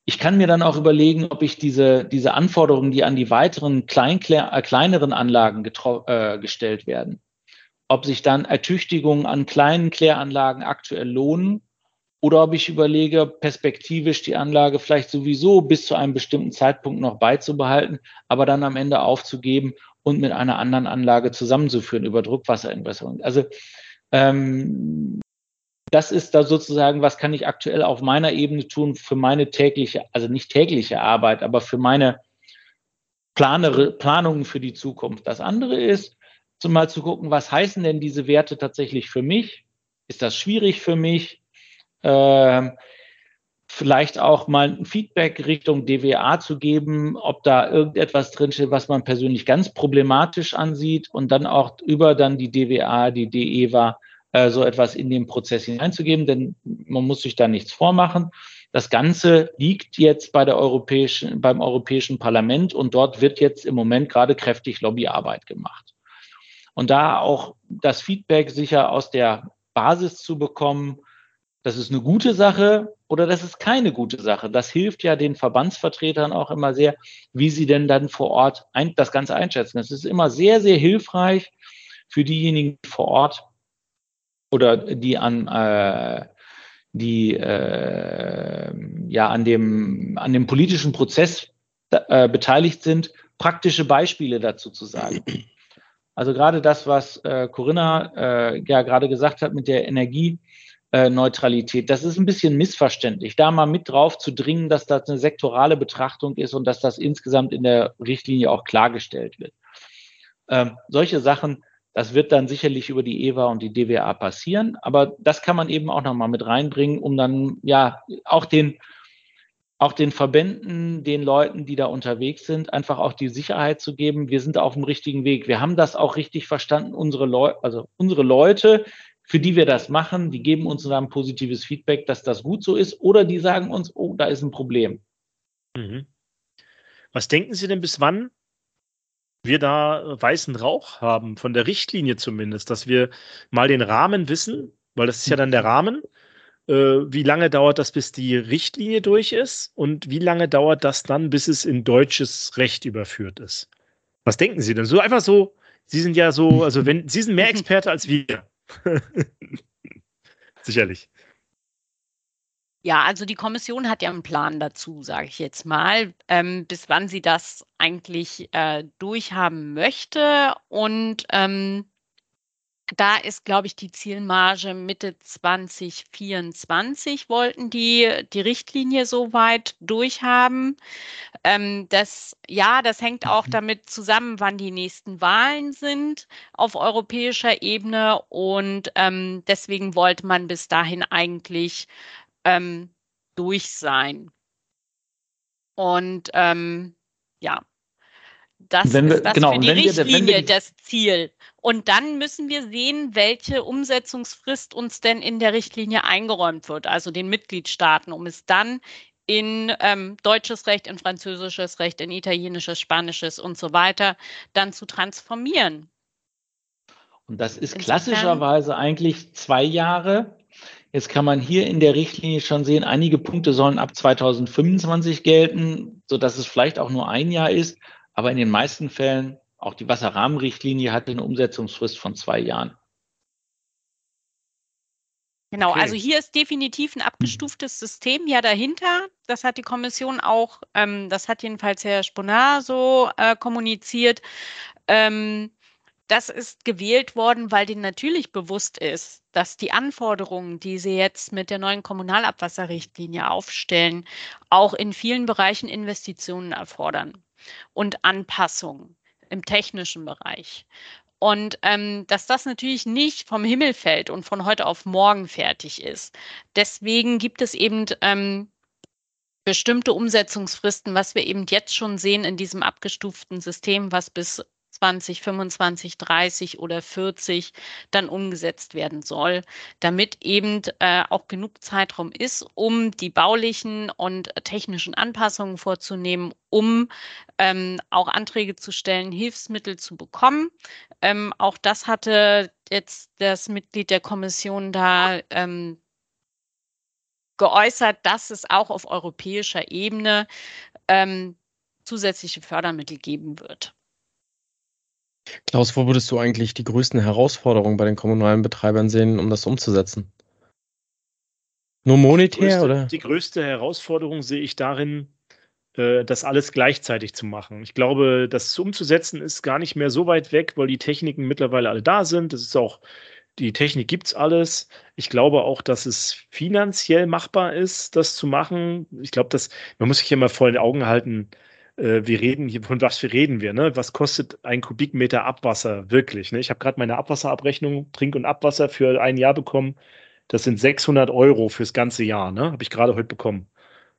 Ich kann mir dann auch überlegen, ob ich diese, diese Anforderungen, die an die weiteren klein, äh, kleineren Anlagen äh, gestellt werden, ob sich dann Ertüchtigungen an kleinen Kläranlagen aktuell lohnen oder ob ich überlege, perspektivisch die Anlage vielleicht sowieso bis zu einem bestimmten Zeitpunkt noch beizubehalten, aber dann am Ende aufzugeben und mit einer anderen Anlage zusammenzuführen über Druckwasserinvestment. Also ähm, das ist da sozusagen, was kann ich aktuell auf meiner Ebene tun für meine tägliche, also nicht tägliche Arbeit, aber für meine Planere, Planungen für die Zukunft. Das andere ist, zumal zu gucken, was heißen denn diese Werte tatsächlich für mich? Ist das schwierig für mich? äh, vielleicht auch mal ein Feedback Richtung DWA zu geben, ob da irgendetwas drinsteht, was man persönlich ganz problematisch ansieht und dann auch über dann die DWA, die DEWA, äh, so etwas in den Prozess hineinzugeben, denn man muss sich da nichts vormachen. Das Ganze liegt jetzt bei der europäischen, beim Europäischen Parlament und dort wird jetzt im Moment gerade kräftig Lobbyarbeit gemacht. Und da auch das Feedback sicher aus der Basis zu bekommen, das ist eine gute Sache oder das ist keine gute Sache. Das hilft ja den Verbandsvertretern auch immer sehr, wie sie denn dann vor Ort ein, das Ganze einschätzen. Das ist immer sehr, sehr hilfreich für diejenigen vor Ort oder die an äh, die äh, ja an dem an dem politischen Prozess äh, beteiligt sind, praktische Beispiele dazu zu sagen. Also gerade das, was äh, Corinna äh, ja gerade gesagt hat mit der Energie, äh, Neutralität. Das ist ein bisschen missverständlich, da mal mit drauf zu dringen, dass das eine sektorale Betrachtung ist und dass das insgesamt in der Richtlinie auch klargestellt wird. Ähm, solche Sachen, das wird dann sicherlich über die EWA und die DWA passieren, aber das kann man eben auch nochmal mit reinbringen, um dann ja auch den auch den Verbänden, den Leuten, die da unterwegs sind, einfach auch die Sicherheit zu geben, wir sind auf dem richtigen Weg. Wir haben das auch richtig verstanden. Unsere Leute, also unsere Leute, für die wir das machen, die geben uns dann positives Feedback, dass das gut so ist, oder die sagen uns, oh, da ist ein Problem. Mhm. Was denken Sie denn, bis wann wir da weißen Rauch haben, von der Richtlinie zumindest, dass wir mal den Rahmen wissen, weil das ist ja dann der Rahmen. Äh, wie lange dauert das, bis die Richtlinie durch ist? Und wie lange dauert das dann, bis es in deutsches Recht überführt ist? Was denken Sie denn? So einfach so, Sie sind ja so, also wenn, Sie sind mehr Experte als wir. Sicherlich. Ja, also die Kommission hat ja einen Plan dazu, sage ich jetzt mal, ähm, bis wann sie das eigentlich äh, durchhaben möchte. Und ähm, da ist, glaube ich, die Zielmarge Mitte 2024 wollten die die Richtlinie soweit durchhaben. Ähm, das, ja, das hängt auch mhm. damit zusammen, wann die nächsten Wahlen sind auf europäischer Ebene. Und ähm, deswegen wollte man bis dahin eigentlich ähm, durch sein. Und ähm, ja, das wenn wir, ist das genau, für die Richtlinie wir, das Ziel. Und dann müssen wir sehen, welche Umsetzungsfrist uns denn in der Richtlinie eingeräumt wird, also den Mitgliedstaaten, um es dann in ähm, deutsches Recht, in französisches Recht, in italienisches, spanisches und so weiter dann zu transformieren. Und das ist Insofern, klassischerweise eigentlich zwei Jahre. Jetzt kann man hier in der Richtlinie schon sehen, einige Punkte sollen ab 2025 gelten, sodass es vielleicht auch nur ein Jahr ist. Aber in den meisten Fällen, auch die Wasserrahmenrichtlinie hat eine Umsetzungsfrist von zwei Jahren. Genau, okay. also hier ist definitiv ein abgestuftes System ja dahinter. Das hat die Kommission auch, ähm, das hat jedenfalls Herr Sponar so äh, kommuniziert. Ähm, das ist gewählt worden, weil denen natürlich bewusst ist, dass die Anforderungen, die sie jetzt mit der neuen Kommunalabwasserrichtlinie aufstellen, auch in vielen Bereichen Investitionen erfordern und Anpassungen im technischen Bereich. Und ähm, dass das natürlich nicht vom Himmel fällt und von heute auf morgen fertig ist. Deswegen gibt es eben ähm, bestimmte Umsetzungsfristen, was wir eben jetzt schon sehen in diesem abgestuften System, was bis 20, 25, 30 oder 40 dann umgesetzt werden soll, damit eben äh, auch genug Zeitraum ist, um die baulichen und technischen Anpassungen vorzunehmen, um ähm, auch Anträge zu stellen, Hilfsmittel zu bekommen. Ähm, auch das hatte jetzt das Mitglied der Kommission da ähm, geäußert, dass es auch auf europäischer Ebene ähm, zusätzliche Fördermittel geben wird. Klaus, wo würdest du eigentlich die größten Herausforderungen bei den kommunalen Betreibern sehen, um das umzusetzen? Nur monetär die größte, oder? Die größte Herausforderung sehe ich darin, äh, das alles gleichzeitig zu machen. Ich glaube, das umzusetzen ist gar nicht mehr so weit weg, weil die Techniken mittlerweile alle da sind. Das ist auch, die Technik gibt es alles. Ich glaube auch, dass es finanziell machbar ist, das zu machen. Ich glaube, dass man muss sich immer vor den Augen halten, äh, wir reden hier, von was wir reden wir, ne? Was kostet ein Kubikmeter Abwasser wirklich? Ne? Ich habe gerade meine Abwasserabrechnung, Trink- und Abwasser für ein Jahr bekommen. Das sind 600 Euro fürs ganze Jahr, ne? Habe ich gerade heute bekommen.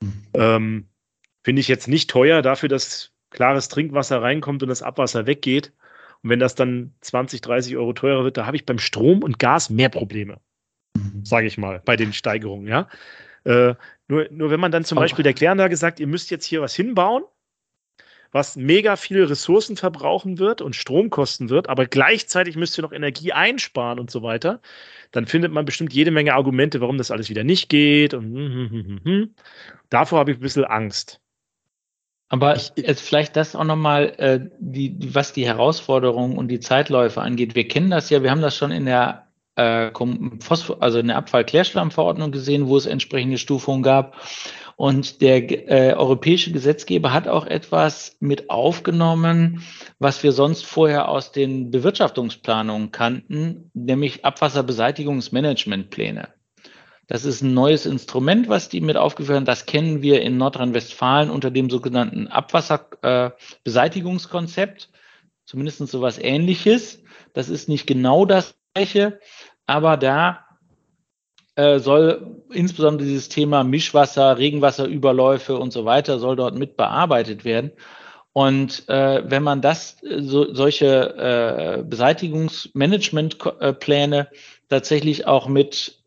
Mhm. Ähm, Finde ich jetzt nicht teuer dafür, dass klares Trinkwasser reinkommt und das Abwasser weggeht. Und wenn das dann 20, 30 Euro teurer wird, da habe ich beim Strom und Gas mehr Probleme. Mhm. Sage ich mal, bei den Steigerungen, ja. Äh, nur, nur wenn man dann zum Beispiel der Kläranlage sagt, ihr müsst jetzt hier was hinbauen, was mega viele Ressourcen verbrauchen wird und Strom kosten wird, aber gleichzeitig müsst ihr noch Energie einsparen und so weiter, dann findet man bestimmt jede Menge Argumente, warum das alles wieder nicht geht. Und hm, hm, hm, davor habe ich ein bisschen Angst. Aber jetzt vielleicht das auch nochmal, äh, die, was die Herausforderungen und die Zeitläufe angeht. Wir kennen das ja, wir haben das schon in der äh, also in der Abfallklärschlammverordnung gesehen, wo es entsprechende Stufungen gab. Und der äh, europäische Gesetzgeber hat auch etwas mit aufgenommen, was wir sonst vorher aus den Bewirtschaftungsplanungen kannten, nämlich Abwasserbeseitigungsmanagementpläne. Das ist ein neues Instrument, was die mit aufgeführt haben. Das kennen wir in Nordrhein-Westfalen unter dem sogenannten Abwasserbeseitigungskonzept. Äh, Zumindest sowas ähnliches. Das ist nicht genau das gleiche, aber da äh, soll insbesondere dieses Thema Mischwasser, Regenwasserüberläufe und so weiter soll dort mit bearbeitet werden. Und äh, wenn man das, so, solche äh, Beseitigungsmanagementpläne tatsächlich auch mit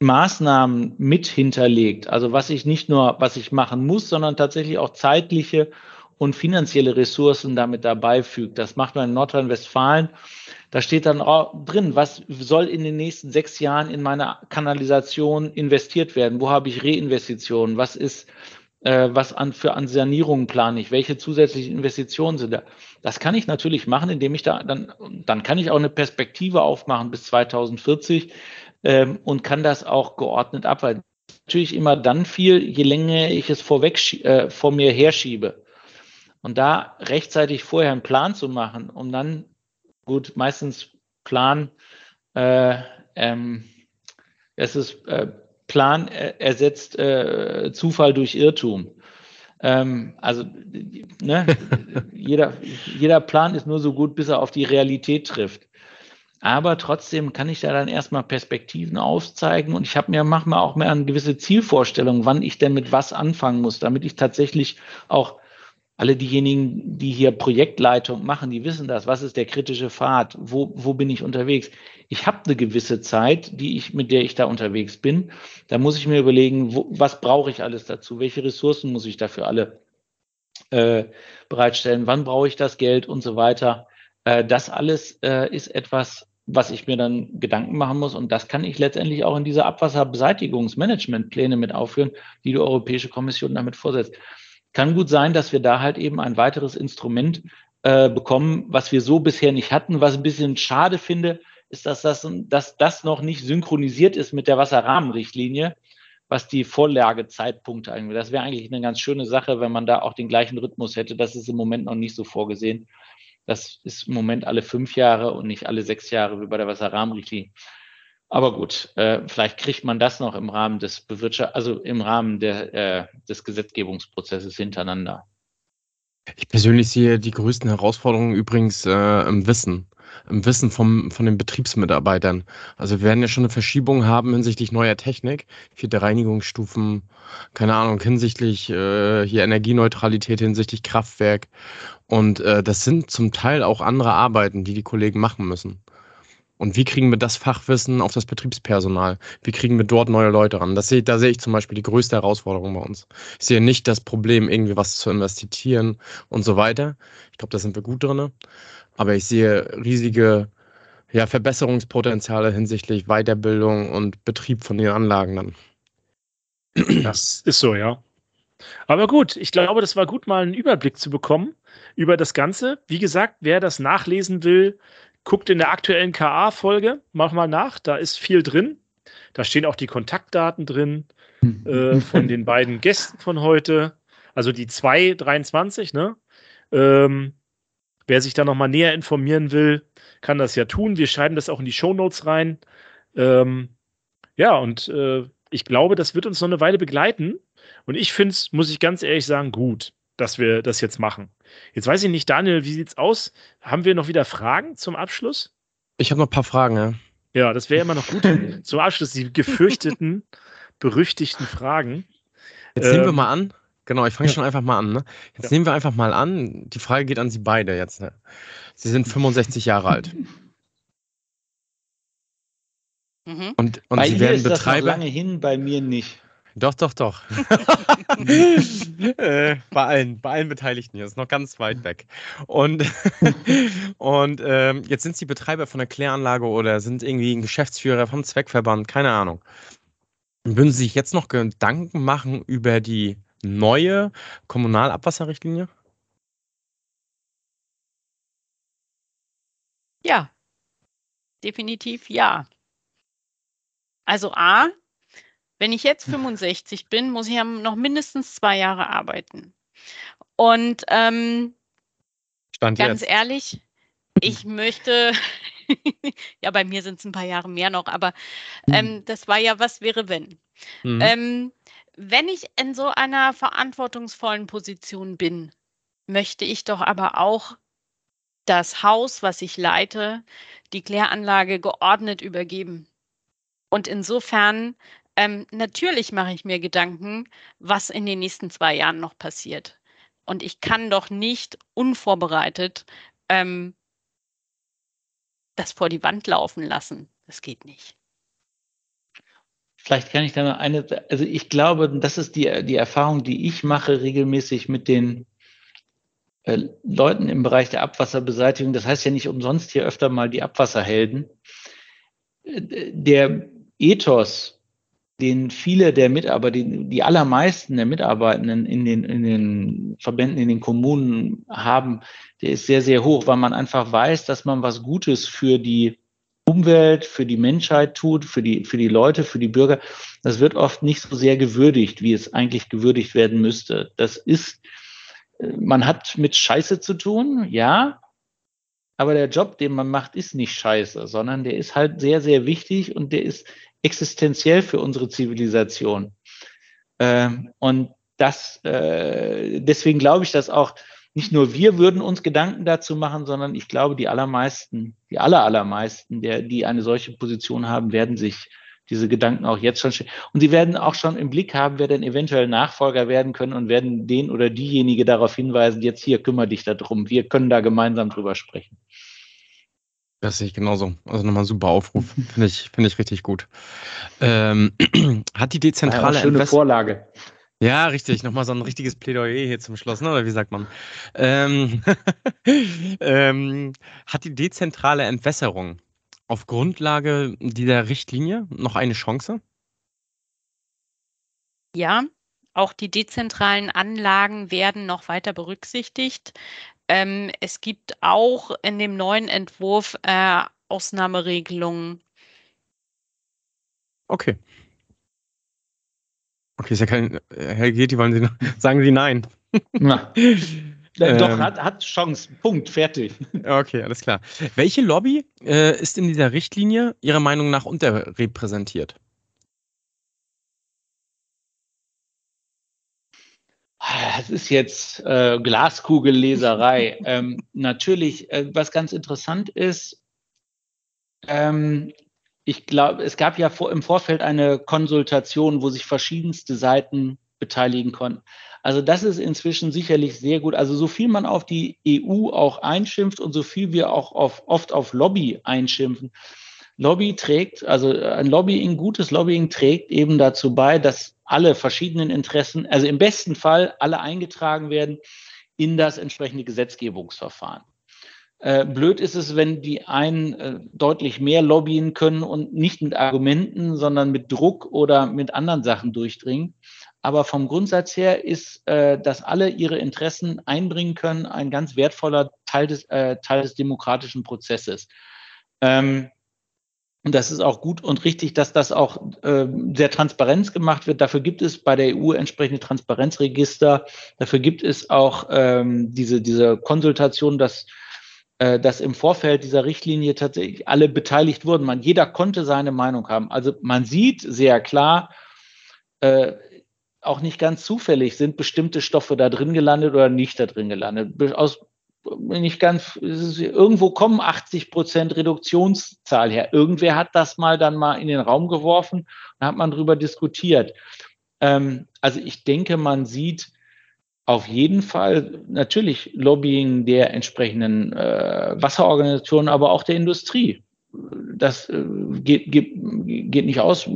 Maßnahmen mit hinterlegt, also was ich nicht nur, was ich machen muss, sondern tatsächlich auch zeitliche und finanzielle Ressourcen damit dabei fügt. Das macht man in Nordrhein-Westfalen da steht dann auch drin, was soll in den nächsten sechs Jahren in meine Kanalisation investiert werden? Wo habe ich Reinvestitionen? Was ist, äh, was an, für an Sanierungen plane ich? Welche zusätzlichen Investitionen sind da? Das kann ich natürlich machen, indem ich da, dann, dann kann ich auch eine Perspektive aufmachen bis 2040 ähm, und kann das auch geordnet abweisen. Natürlich immer dann viel, je länger ich es vorweg, äh, vor mir herschiebe. Und da rechtzeitig vorher einen Plan zu machen, um dann gut, meistens Plan äh, ähm, es ist äh, Plan ersetzt äh, Zufall durch Irrtum. Ähm, also ne, jeder, jeder Plan ist nur so gut, bis er auf die Realität trifft. Aber trotzdem kann ich da dann erstmal Perspektiven aufzeigen und ich habe mir manchmal auch mehr eine gewisse Zielvorstellung, wann ich denn mit was anfangen muss, damit ich tatsächlich auch alle diejenigen, die hier Projektleitung machen, die wissen das. Was ist der kritische Pfad? Wo, wo bin ich unterwegs? Ich habe eine gewisse Zeit, die ich, mit der ich da unterwegs bin. Da muss ich mir überlegen, wo, was brauche ich alles dazu? Welche Ressourcen muss ich dafür alle äh, bereitstellen? Wann brauche ich das Geld und so weiter? Äh, das alles äh, ist etwas, was ich mir dann Gedanken machen muss. Und das kann ich letztendlich auch in diese Abwasserbeseitigungsmanagementpläne mit aufführen, die die Europäische Kommission damit vorsetzt. Kann gut sein, dass wir da halt eben ein weiteres Instrument äh, bekommen, was wir so bisher nicht hatten. Was ein bisschen schade finde, ist, dass das, dass das noch nicht synchronisiert ist mit der Wasserrahmenrichtlinie, was die Vorlagezeitpunkte angeht. Das wäre eigentlich eine ganz schöne Sache, wenn man da auch den gleichen Rhythmus hätte. Das ist im Moment noch nicht so vorgesehen. Das ist im Moment alle fünf Jahre und nicht alle sechs Jahre wie bei der Wasserrahmenrichtlinie. Aber gut, äh, vielleicht kriegt man das noch im Rahmen des Bewirtschaft, also im Rahmen der, äh, des Gesetzgebungsprozesses hintereinander. Ich persönlich sehe die größten Herausforderungen übrigens äh, im Wissen, im Wissen vom, von den Betriebsmitarbeitern. Also wir werden ja schon eine Verschiebung haben hinsichtlich neuer Technik, vierte Reinigungsstufen, keine Ahnung, hinsichtlich äh, hier Energieneutralität, hinsichtlich Kraftwerk. Und äh, das sind zum Teil auch andere Arbeiten, die die Kollegen machen müssen. Und wie kriegen wir das Fachwissen auf das Betriebspersonal? Wie kriegen wir dort neue Leute ran? Das sehe, da sehe ich zum Beispiel die größte Herausforderung bei uns. Ich sehe nicht das Problem, irgendwie was zu investieren und so weiter. Ich glaube, da sind wir gut drin. Aber ich sehe riesige ja, Verbesserungspotenziale hinsichtlich Weiterbildung und Betrieb von den Anlagen dann. Das ist so, ja. Aber gut, ich glaube, das war gut, mal einen Überblick zu bekommen über das Ganze. Wie gesagt, wer das nachlesen will, Guckt in der aktuellen KA-Folge, mach mal nach, da ist viel drin. Da stehen auch die Kontaktdaten drin äh, von den beiden Gästen von heute. Also die 223, ne? Ähm, wer sich da nochmal näher informieren will, kann das ja tun. Wir schreiben das auch in die Shownotes rein. Ähm, ja, und äh, ich glaube, das wird uns noch eine Weile begleiten. Und ich finde es, muss ich ganz ehrlich sagen, gut dass wir das jetzt machen. Jetzt weiß ich nicht, Daniel, wie sieht's aus? Haben wir noch wieder Fragen zum Abschluss? Ich habe noch ein paar Fragen, ja. Ja, das wäre immer noch gut. zum Abschluss die gefürchteten, berüchtigten Fragen. Jetzt ähm, nehmen wir ähm, mal an. Genau, ich fange schon einfach mal an. Ne? Jetzt ja. nehmen wir einfach mal an. Die Frage geht an Sie beide jetzt. Ne? Sie sind 65 Jahre alt. Mhm. Und, und bei Sie werden ist Betreiber. Das noch lange hin, bei mir nicht. Doch, doch, doch. äh, bei allen, bei allen Beteiligten hier. Das ist noch ganz weit weg. Und, und ähm, jetzt sind Sie Betreiber von der Kläranlage oder sind irgendwie ein Geschäftsführer vom Zweckverband, keine Ahnung. Würden Sie sich jetzt noch Gedanken machen über die neue Kommunalabwasserrichtlinie? Ja, definitiv ja. Also A, wenn ich jetzt 65 bin, muss ich ja noch mindestens zwei Jahre arbeiten. Und ähm, ganz jetzt. ehrlich, ich möchte, ja, bei mir sind es ein paar Jahre mehr noch, aber hm. ähm, das war ja, was wäre, wenn? Mhm. Ähm, wenn ich in so einer verantwortungsvollen Position bin, möchte ich doch aber auch das Haus, was ich leite, die Kläranlage geordnet übergeben. Und insofern ähm, natürlich mache ich mir Gedanken, was in den nächsten zwei Jahren noch passiert. Und ich kann doch nicht unvorbereitet ähm, das vor die Wand laufen lassen. Das geht nicht. Vielleicht kann ich da noch eine, also ich glaube, das ist die, die Erfahrung, die ich mache regelmäßig mit den äh, Leuten im Bereich der Abwasserbeseitigung. Das heißt ja nicht umsonst hier öfter mal die Abwasserhelden. Äh, der Ethos den viele der Mitarbeiter, die, allermeisten der Mitarbeitenden in den, in den Verbänden, in den Kommunen haben, der ist sehr, sehr hoch, weil man einfach weiß, dass man was Gutes für die Umwelt, für die Menschheit tut, für die, für die Leute, für die Bürger. Das wird oft nicht so sehr gewürdigt, wie es eigentlich gewürdigt werden müsste. Das ist, man hat mit Scheiße zu tun, ja, aber der Job, den man macht, ist nicht scheiße, sondern der ist halt sehr, sehr wichtig und der ist existenziell für unsere Zivilisation. Ähm, und das, äh, deswegen glaube ich, dass auch nicht nur wir würden uns Gedanken dazu machen, sondern ich glaube, die allermeisten, die aller, allermeisten, der, die eine solche Position haben, werden sich diese Gedanken auch jetzt schon stellen. Und sie werden auch schon im Blick haben, wer denn eventuell Nachfolger werden können und werden den oder diejenige darauf hinweisen, jetzt hier kümmere dich darum. Wir können da gemeinsam drüber sprechen. Das sehe ich genauso. Also nochmal ein super Aufruf. Finde ich, finde ich richtig gut. Ähm, hat die dezentrale ja, schöne Invest Vorlage. Ja, richtig. Nochmal so ein richtiges Plädoyer hier zum Schluss, ne? oder wie sagt man? Ähm, ähm, hat die dezentrale Entwässerung auf Grundlage dieser Richtlinie noch eine Chance? Ja, auch die dezentralen Anlagen werden noch weiter berücksichtigt. Ähm, es gibt auch in dem neuen Entwurf äh, Ausnahmeregelungen. Okay. Okay, ist ja kein. Herr Geti, wollen Sie noch, sagen Sie nein? Na. Doch, ähm. hat, hat Chance. Punkt, fertig. Okay, alles klar. Welche Lobby äh, ist in dieser Richtlinie Ihrer Meinung nach unterrepräsentiert? Das ist jetzt äh, Glaskugelleserei. ähm, natürlich, äh, was ganz interessant ist, ähm, ich glaube, es gab ja vor, im Vorfeld eine Konsultation, wo sich verschiedenste Seiten beteiligen konnten. Also das ist inzwischen sicherlich sehr gut. Also so viel man auf die EU auch einschimpft und so viel wir auch auf, oft auf Lobby einschimpfen. Lobby trägt, also ein Lobbying, gutes Lobbying trägt eben dazu bei, dass alle verschiedenen Interessen, also im besten Fall alle eingetragen werden in das entsprechende Gesetzgebungsverfahren. Äh, blöd ist es, wenn die einen äh, deutlich mehr lobbyen können und nicht mit Argumenten, sondern mit Druck oder mit anderen Sachen durchdringen. Aber vom Grundsatz her ist, äh, dass alle ihre Interessen einbringen können, ein ganz wertvoller Teil des, äh, Teil des demokratischen Prozesses. Ähm, und das ist auch gut und richtig, dass das auch äh, sehr transparent gemacht wird. Dafür gibt es bei der EU entsprechende Transparenzregister. Dafür gibt es auch ähm, diese, diese Konsultation, dass, äh, dass im Vorfeld dieser Richtlinie tatsächlich alle beteiligt wurden. Man, jeder konnte seine Meinung haben. Also man sieht sehr klar, äh, auch nicht ganz zufällig sind bestimmte Stoffe da drin gelandet oder nicht da drin gelandet. Aus nicht ganz, irgendwo kommen 80 Prozent Reduktionszahl her. Irgendwer hat das mal dann mal in den Raum geworfen und hat man darüber diskutiert. Ähm, also ich denke, man sieht auf jeden Fall natürlich Lobbying der entsprechenden äh, Wasserorganisationen, aber auch der Industrie. Das äh, geht, geht, geht nicht aus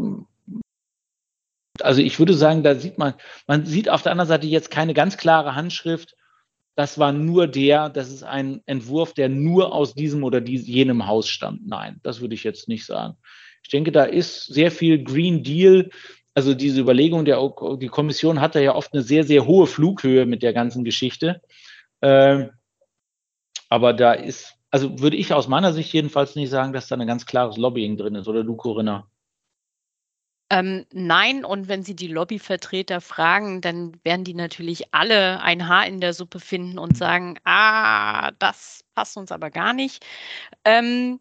also ich würde sagen, da sieht man, man sieht auf der anderen Seite jetzt keine ganz klare Handschrift. Das war nur der, das ist ein Entwurf, der nur aus diesem oder dies, jenem Haus stammt. Nein, das würde ich jetzt nicht sagen. Ich denke, da ist sehr viel Green Deal. Also diese Überlegung, der, die Kommission hat da ja oft eine sehr, sehr hohe Flughöhe mit der ganzen Geschichte. Ähm, aber da ist, also würde ich aus meiner Sicht jedenfalls nicht sagen, dass da ein ganz klares Lobbying drin ist. Oder du, Corinna? Ähm, nein, und wenn Sie die Lobbyvertreter fragen, dann werden die natürlich alle ein Haar in der Suppe finden und sagen, ah, das passt uns aber gar nicht. Ähm,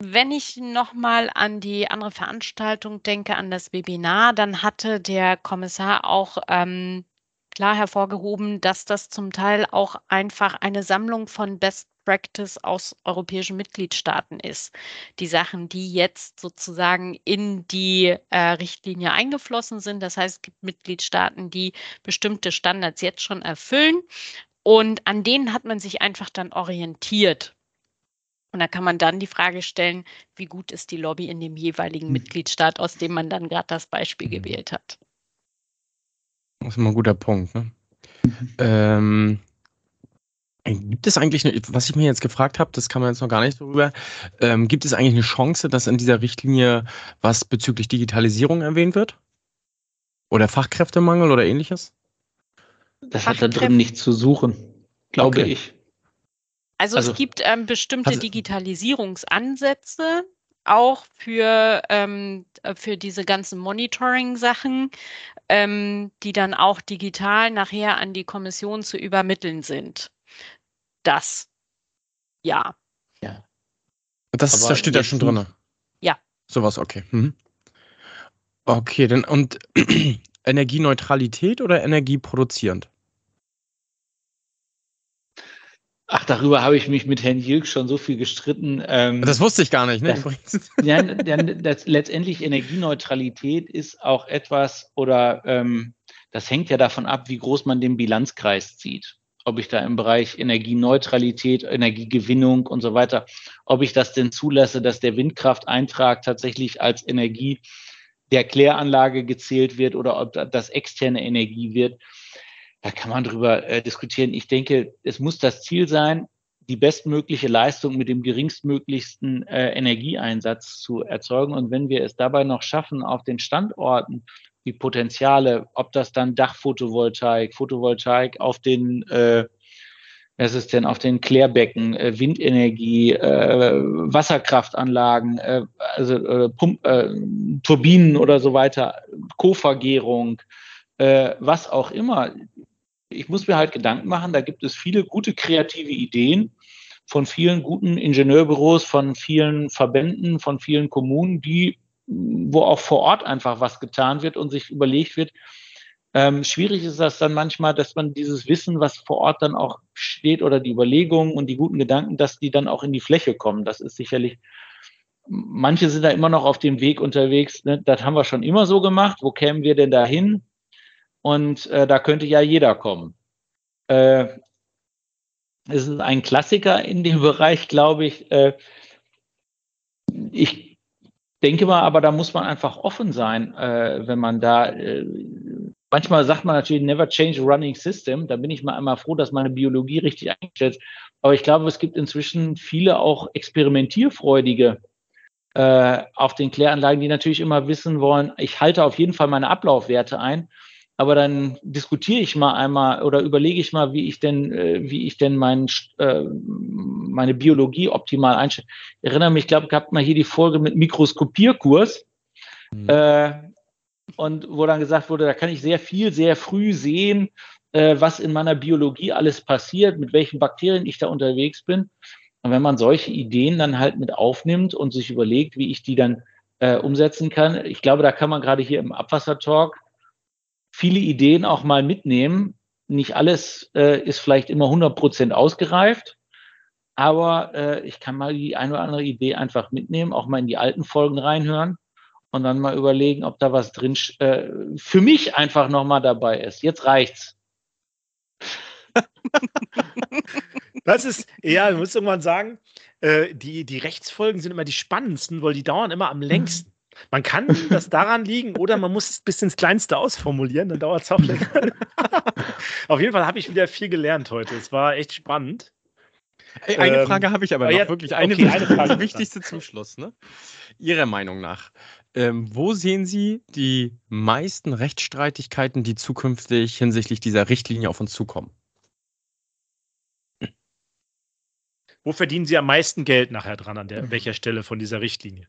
wenn ich nochmal an die andere Veranstaltung denke, an das Webinar, dann hatte der Kommissar auch ähm, klar hervorgehoben, dass das zum Teil auch einfach eine Sammlung von Best Practice aus europäischen Mitgliedstaaten ist. Die Sachen, die jetzt sozusagen in die äh, Richtlinie eingeflossen sind. Das heißt, es gibt Mitgliedstaaten, die bestimmte Standards jetzt schon erfüllen. Und an denen hat man sich einfach dann orientiert. Und da kann man dann die Frage stellen, wie gut ist die Lobby in dem jeweiligen hm. Mitgliedstaat, aus dem man dann gerade das Beispiel hm. gewählt hat. Das ist immer ein guter Punkt. Ne? Mhm. Ähm, Gibt es eigentlich, eine, was ich mir jetzt gefragt habe, das kann man jetzt noch gar nicht darüber, ähm, gibt es eigentlich eine Chance, dass in dieser Richtlinie was bezüglich Digitalisierung erwähnt wird? Oder Fachkräftemangel oder ähnliches? Das hat da drin nichts zu suchen, glaube okay. ich. Also, also, es gibt ähm, bestimmte Digitalisierungsansätze, auch für, ähm, für diese ganzen Monitoring-Sachen, ähm, die dann auch digital nachher an die Kommission zu übermitteln sind das. Ja. Ja. Das, das steht da schon drin. Ja. Sowas, okay. Mhm. Okay, dann und Energieneutralität oder energieproduzierend? Ach, darüber habe ich mich mit Herrn Jilk schon so viel gestritten. Ähm, das wusste ich gar nicht, ne? Das, ja, das, letztendlich Energieneutralität ist auch etwas, oder ähm, das hängt ja davon ab, wie groß man den Bilanzkreis zieht. Ob ich da im Bereich Energieneutralität, Energiegewinnung und so weiter, ob ich das denn zulasse, dass der Windkrafteintrag tatsächlich als Energie der Kläranlage gezählt wird oder ob das externe Energie wird da kann man drüber äh, diskutieren. Ich denke, es muss das Ziel sein, die bestmögliche Leistung mit dem geringstmöglichsten äh, Energieeinsatz zu erzeugen. Und wenn wir es dabei noch schaffen, auf den Standorten die Potenziale, ob das dann Dachphotovoltaik, Photovoltaik auf den, äh, was ist denn, auf den Klärbecken, äh, Windenergie, äh, Wasserkraftanlagen, äh, also äh, Pump, äh, Turbinen oder so weiter, Kovergärung, äh, was auch immer. Ich muss mir halt Gedanken machen, da gibt es viele gute kreative Ideen von vielen guten Ingenieurbüros, von vielen Verbänden, von vielen Kommunen, die, wo auch vor Ort einfach was getan wird und sich überlegt wird, ähm, schwierig ist das dann manchmal, dass man dieses Wissen, was vor Ort dann auch steht oder die Überlegungen und die guten Gedanken, dass die dann auch in die Fläche kommen. Das ist sicherlich, manche sind da immer noch auf dem Weg unterwegs. Ne? Das haben wir schon immer so gemacht. Wo kämen wir denn da hin? und äh, da könnte ja jeder kommen. Äh, es ist ein Klassiker in dem Bereich, glaube ich. Äh, ich denke mal, aber da muss man einfach offen sein, äh, wenn man da. Äh, manchmal sagt man natürlich never change running system. Da bin ich mal einmal froh, dass meine Biologie richtig eingestellt ist. Aber ich glaube, es gibt inzwischen viele auch experimentierfreudige äh, auf den Kläranlagen, die natürlich immer wissen wollen, ich halte auf jeden Fall meine Ablaufwerte ein aber dann diskutiere ich mal einmal oder überlege ich mal, wie ich denn, äh, wie ich denn mein, äh, meine Biologie optimal einstelle. Ich erinnere mich, ich glaube, gehabt mal hier die Folge mit Mikroskopierkurs. Mhm. Äh, und wo dann gesagt wurde, da kann ich sehr viel, sehr früh sehen, äh, was in meiner Biologie alles passiert, mit welchen Bakterien ich da unterwegs bin. Und wenn man solche Ideen dann halt mit aufnimmt und sich überlegt, wie ich die dann äh, umsetzen kann, ich glaube, da kann man gerade hier im Abwassertalk viele Ideen auch mal mitnehmen. Nicht alles äh, ist vielleicht immer 100 Prozent ausgereift, aber äh, ich kann mal die eine oder andere Idee einfach mitnehmen, auch mal in die alten Folgen reinhören und dann mal überlegen, ob da was drin äh, für mich einfach nochmal dabei ist. Jetzt reicht's. Das ist, ja, du musst irgendwann sagen, äh, die, die Rechtsfolgen sind immer die spannendsten, weil die dauern immer am längsten. Man kann das daran liegen oder man muss es bis ins Kleinste ausformulieren, dann dauert es auch länger. Auf jeden Fall habe ich wieder viel gelernt heute. Es war echt spannend. Hey, eine ähm, Frage habe ich aber noch, ja, wirklich eine, okay, eine Frage. Die wichtigste zum Schluss. Ne? Ihrer Meinung nach, ähm, wo sehen Sie die meisten Rechtsstreitigkeiten, die zukünftig hinsichtlich dieser Richtlinie auf uns zukommen? Wo verdienen Sie am meisten Geld nachher dran, an der, welcher Stelle von dieser Richtlinie?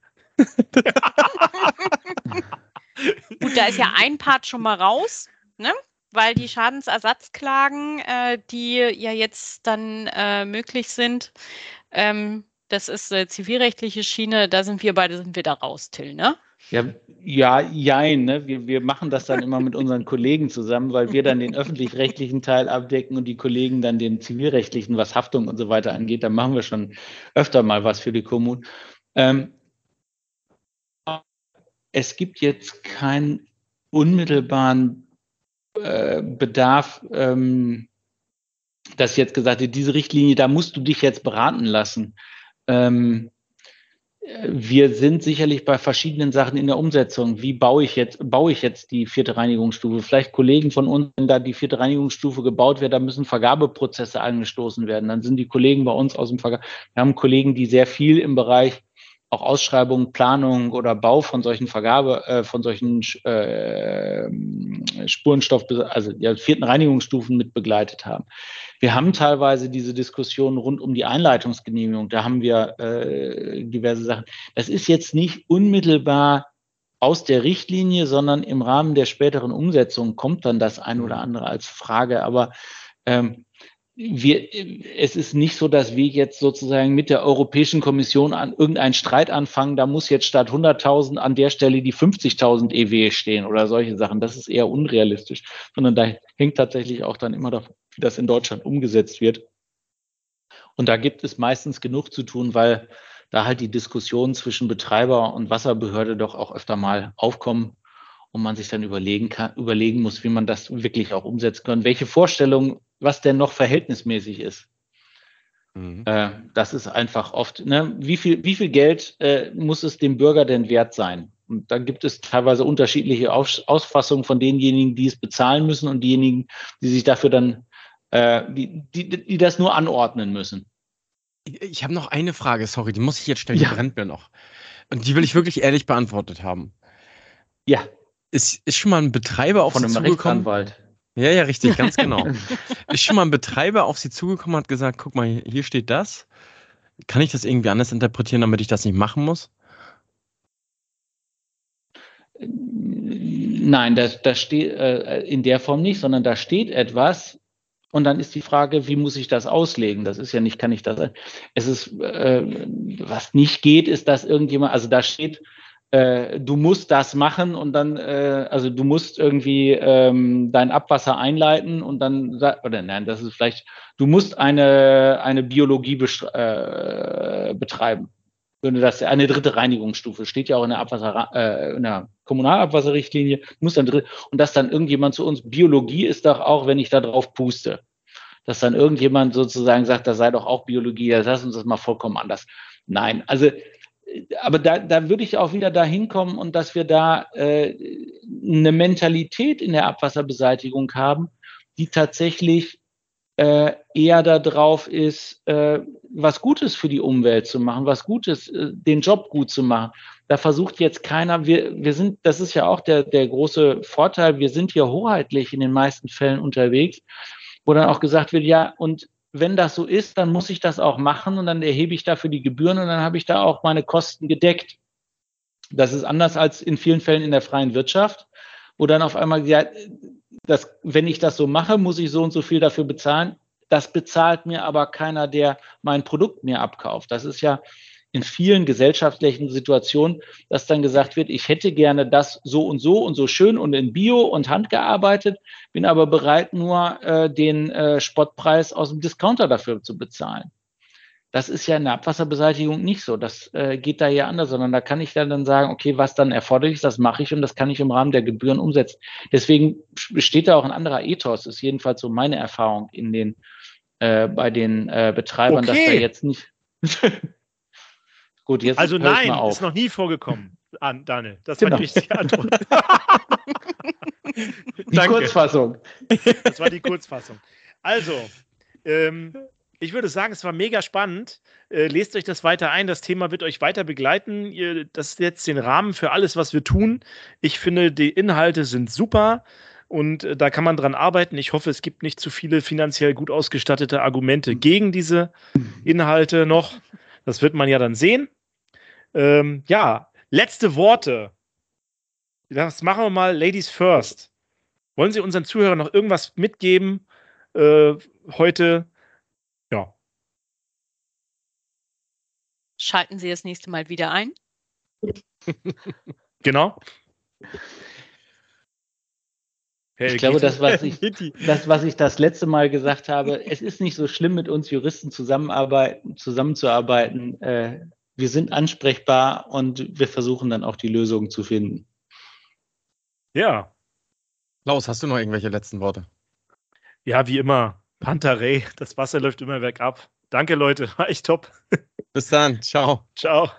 Gut, da ist ja ein Part schon mal raus, ne? weil die Schadensersatzklagen, äh, die ja jetzt dann äh, möglich sind, ähm, das ist äh, zivilrechtliche Schiene, da sind wir beide, sind wir da raus, Till, ne? Ja, ja, jein, ne? Wir, wir machen das dann immer mit unseren Kollegen zusammen, weil wir dann den öffentlich-rechtlichen Teil abdecken und die Kollegen dann den zivilrechtlichen, was Haftung und so weiter angeht. Da machen wir schon öfter mal was für die Kommunen. Ähm, es gibt jetzt keinen unmittelbaren äh, Bedarf, ähm, dass jetzt gesagt wird, diese Richtlinie, da musst du dich jetzt beraten lassen. Ähm, wir sind sicherlich bei verschiedenen Sachen in der Umsetzung. Wie baue ich jetzt, baue ich jetzt die vierte Reinigungsstufe? Vielleicht Kollegen von uns, wenn da die vierte Reinigungsstufe gebaut wird, da müssen Vergabeprozesse angestoßen werden. Dann sind die Kollegen bei uns aus dem Vergabe. Wir haben Kollegen, die sehr viel im Bereich auch Ausschreibung, Planung oder Bau von solchen Vergabe, äh, von solchen äh, Spurenstoff, also ja, vierten Reinigungsstufen mit begleitet haben. Wir haben teilweise diese Diskussion rund um die Einleitungsgenehmigung. Da haben wir äh, diverse Sachen. Das ist jetzt nicht unmittelbar aus der Richtlinie, sondern im Rahmen der späteren Umsetzung kommt dann das ein oder andere als Frage. Aber ähm, wir, es ist nicht so, dass wir jetzt sozusagen mit der Europäischen Kommission an irgendeinen Streit anfangen, da muss jetzt statt 100.000 an der Stelle die 50.000 EW stehen oder solche Sachen. Das ist eher unrealistisch, sondern da hängt tatsächlich auch dann immer davon, wie das in Deutschland umgesetzt wird. Und da gibt es meistens genug zu tun, weil da halt die Diskussionen zwischen Betreiber und Wasserbehörde doch auch öfter mal aufkommen und man sich dann überlegen kann, überlegen muss, wie man das wirklich auch umsetzen kann, welche Vorstellungen, was denn noch verhältnismäßig ist. Mhm. Äh, das ist einfach oft, ne? wie, viel, wie viel Geld äh, muss es dem Bürger denn wert sein? Und da gibt es teilweise unterschiedliche Aus Ausfassungen von denjenigen, die es bezahlen müssen und diejenigen, die sich dafür dann, äh, die, die, die das nur anordnen müssen. Ich habe noch eine Frage, sorry, die muss ich jetzt stellen, die brennt mir noch. Und die will ich wirklich ehrlich beantwortet haben. Ja. Ist, ist schon mal ein Betreiber auf Von einem? Rechtsanwalt. Ja, ja, richtig, ganz genau. ist schon mal ein Betreiber auf Sie zugekommen und hat gesagt, guck mal, hier steht das. Kann ich das irgendwie anders interpretieren, damit ich das nicht machen muss? Nein, das, das steht äh, in der Form nicht, sondern da steht etwas, und dann ist die Frage, wie muss ich das auslegen? Das ist ja nicht, kann ich das. Es ist, äh, was nicht geht, ist, dass irgendjemand, also da steht, äh, du musst das machen und dann, äh, also du musst irgendwie ähm, dein Abwasser einleiten und dann, oder nein, das ist vielleicht, du musst eine, eine Biologie äh, betreiben. Du das, eine dritte Reinigungsstufe steht ja auch in der Abwasser, äh, in der Kommunalabwasserrichtlinie, muss dann drin, und dass dann irgendjemand zu uns, Biologie ist doch auch, wenn ich da drauf puste. Dass dann irgendjemand sozusagen sagt, das sei doch auch Biologie, das lass uns das mal vollkommen anders. Nein, also aber da, da würde ich auch wieder dahin kommen und dass wir da äh, eine Mentalität in der Abwasserbeseitigung haben, die tatsächlich äh, eher darauf ist, äh, was Gutes für die Umwelt zu machen, was Gutes, äh, den Job gut zu machen. Da versucht jetzt keiner, wir, wir sind, das ist ja auch der, der große Vorteil, wir sind hier hoheitlich in den meisten Fällen unterwegs, wo dann auch gesagt wird, ja, und wenn das so ist, dann muss ich das auch machen und dann erhebe ich dafür die Gebühren und dann habe ich da auch meine Kosten gedeckt. Das ist anders als in vielen Fällen in der freien Wirtschaft, wo dann auf einmal gesagt, das, wenn ich das so mache, muss ich so und so viel dafür bezahlen. Das bezahlt mir aber keiner, der mein Produkt mir abkauft. Das ist ja in vielen gesellschaftlichen Situationen, dass dann gesagt wird, ich hätte gerne das so und so und so schön und in Bio und handgearbeitet, bin aber bereit, nur äh, den äh, Spottpreis aus dem Discounter dafür zu bezahlen. Das ist ja in der Abwasserbeseitigung nicht so. Das äh, geht da ja anders, sondern da kann ich dann, dann sagen, okay, was dann erforderlich ist, das mache ich und das kann ich im Rahmen der Gebühren umsetzen. Deswegen besteht da auch ein anderer Ethos, ist jedenfalls so meine Erfahrung in den, äh, bei den äh, Betreibern, okay. dass da jetzt nicht. Gut, jetzt Also nein, ist noch nie vorgekommen, an, Daniel. Das genau. war die richtige Antwort. die Kurzfassung. Das war die Kurzfassung. Also, ähm, ich würde sagen, es war mega spannend. Äh, lest euch das weiter ein. Das Thema wird euch weiter begleiten. Ihr, das ist jetzt den Rahmen für alles, was wir tun. Ich finde, die Inhalte sind super und äh, da kann man dran arbeiten. Ich hoffe, es gibt nicht zu viele finanziell gut ausgestattete Argumente gegen diese Inhalte noch. Das wird man ja dann sehen. Ähm, ja, letzte Worte. Das machen wir mal Ladies first. Wollen Sie unseren Zuhörern noch irgendwas mitgeben äh, heute? Ja. Schalten Sie das nächste Mal wieder ein. genau. Hey, ich glaube, das was ich, das, was ich das letzte Mal gesagt habe, es ist nicht so schlimm, mit uns Juristen zusammenarbeiten, zusammenzuarbeiten. Äh, wir sind ansprechbar und wir versuchen dann auch die Lösung zu finden. Ja. Klaus, hast du noch irgendwelche letzten Worte? Ja, wie immer. Pantarei, das Wasser läuft immer bergab. Danke, Leute, war echt top. Bis dann. Ciao. Ciao.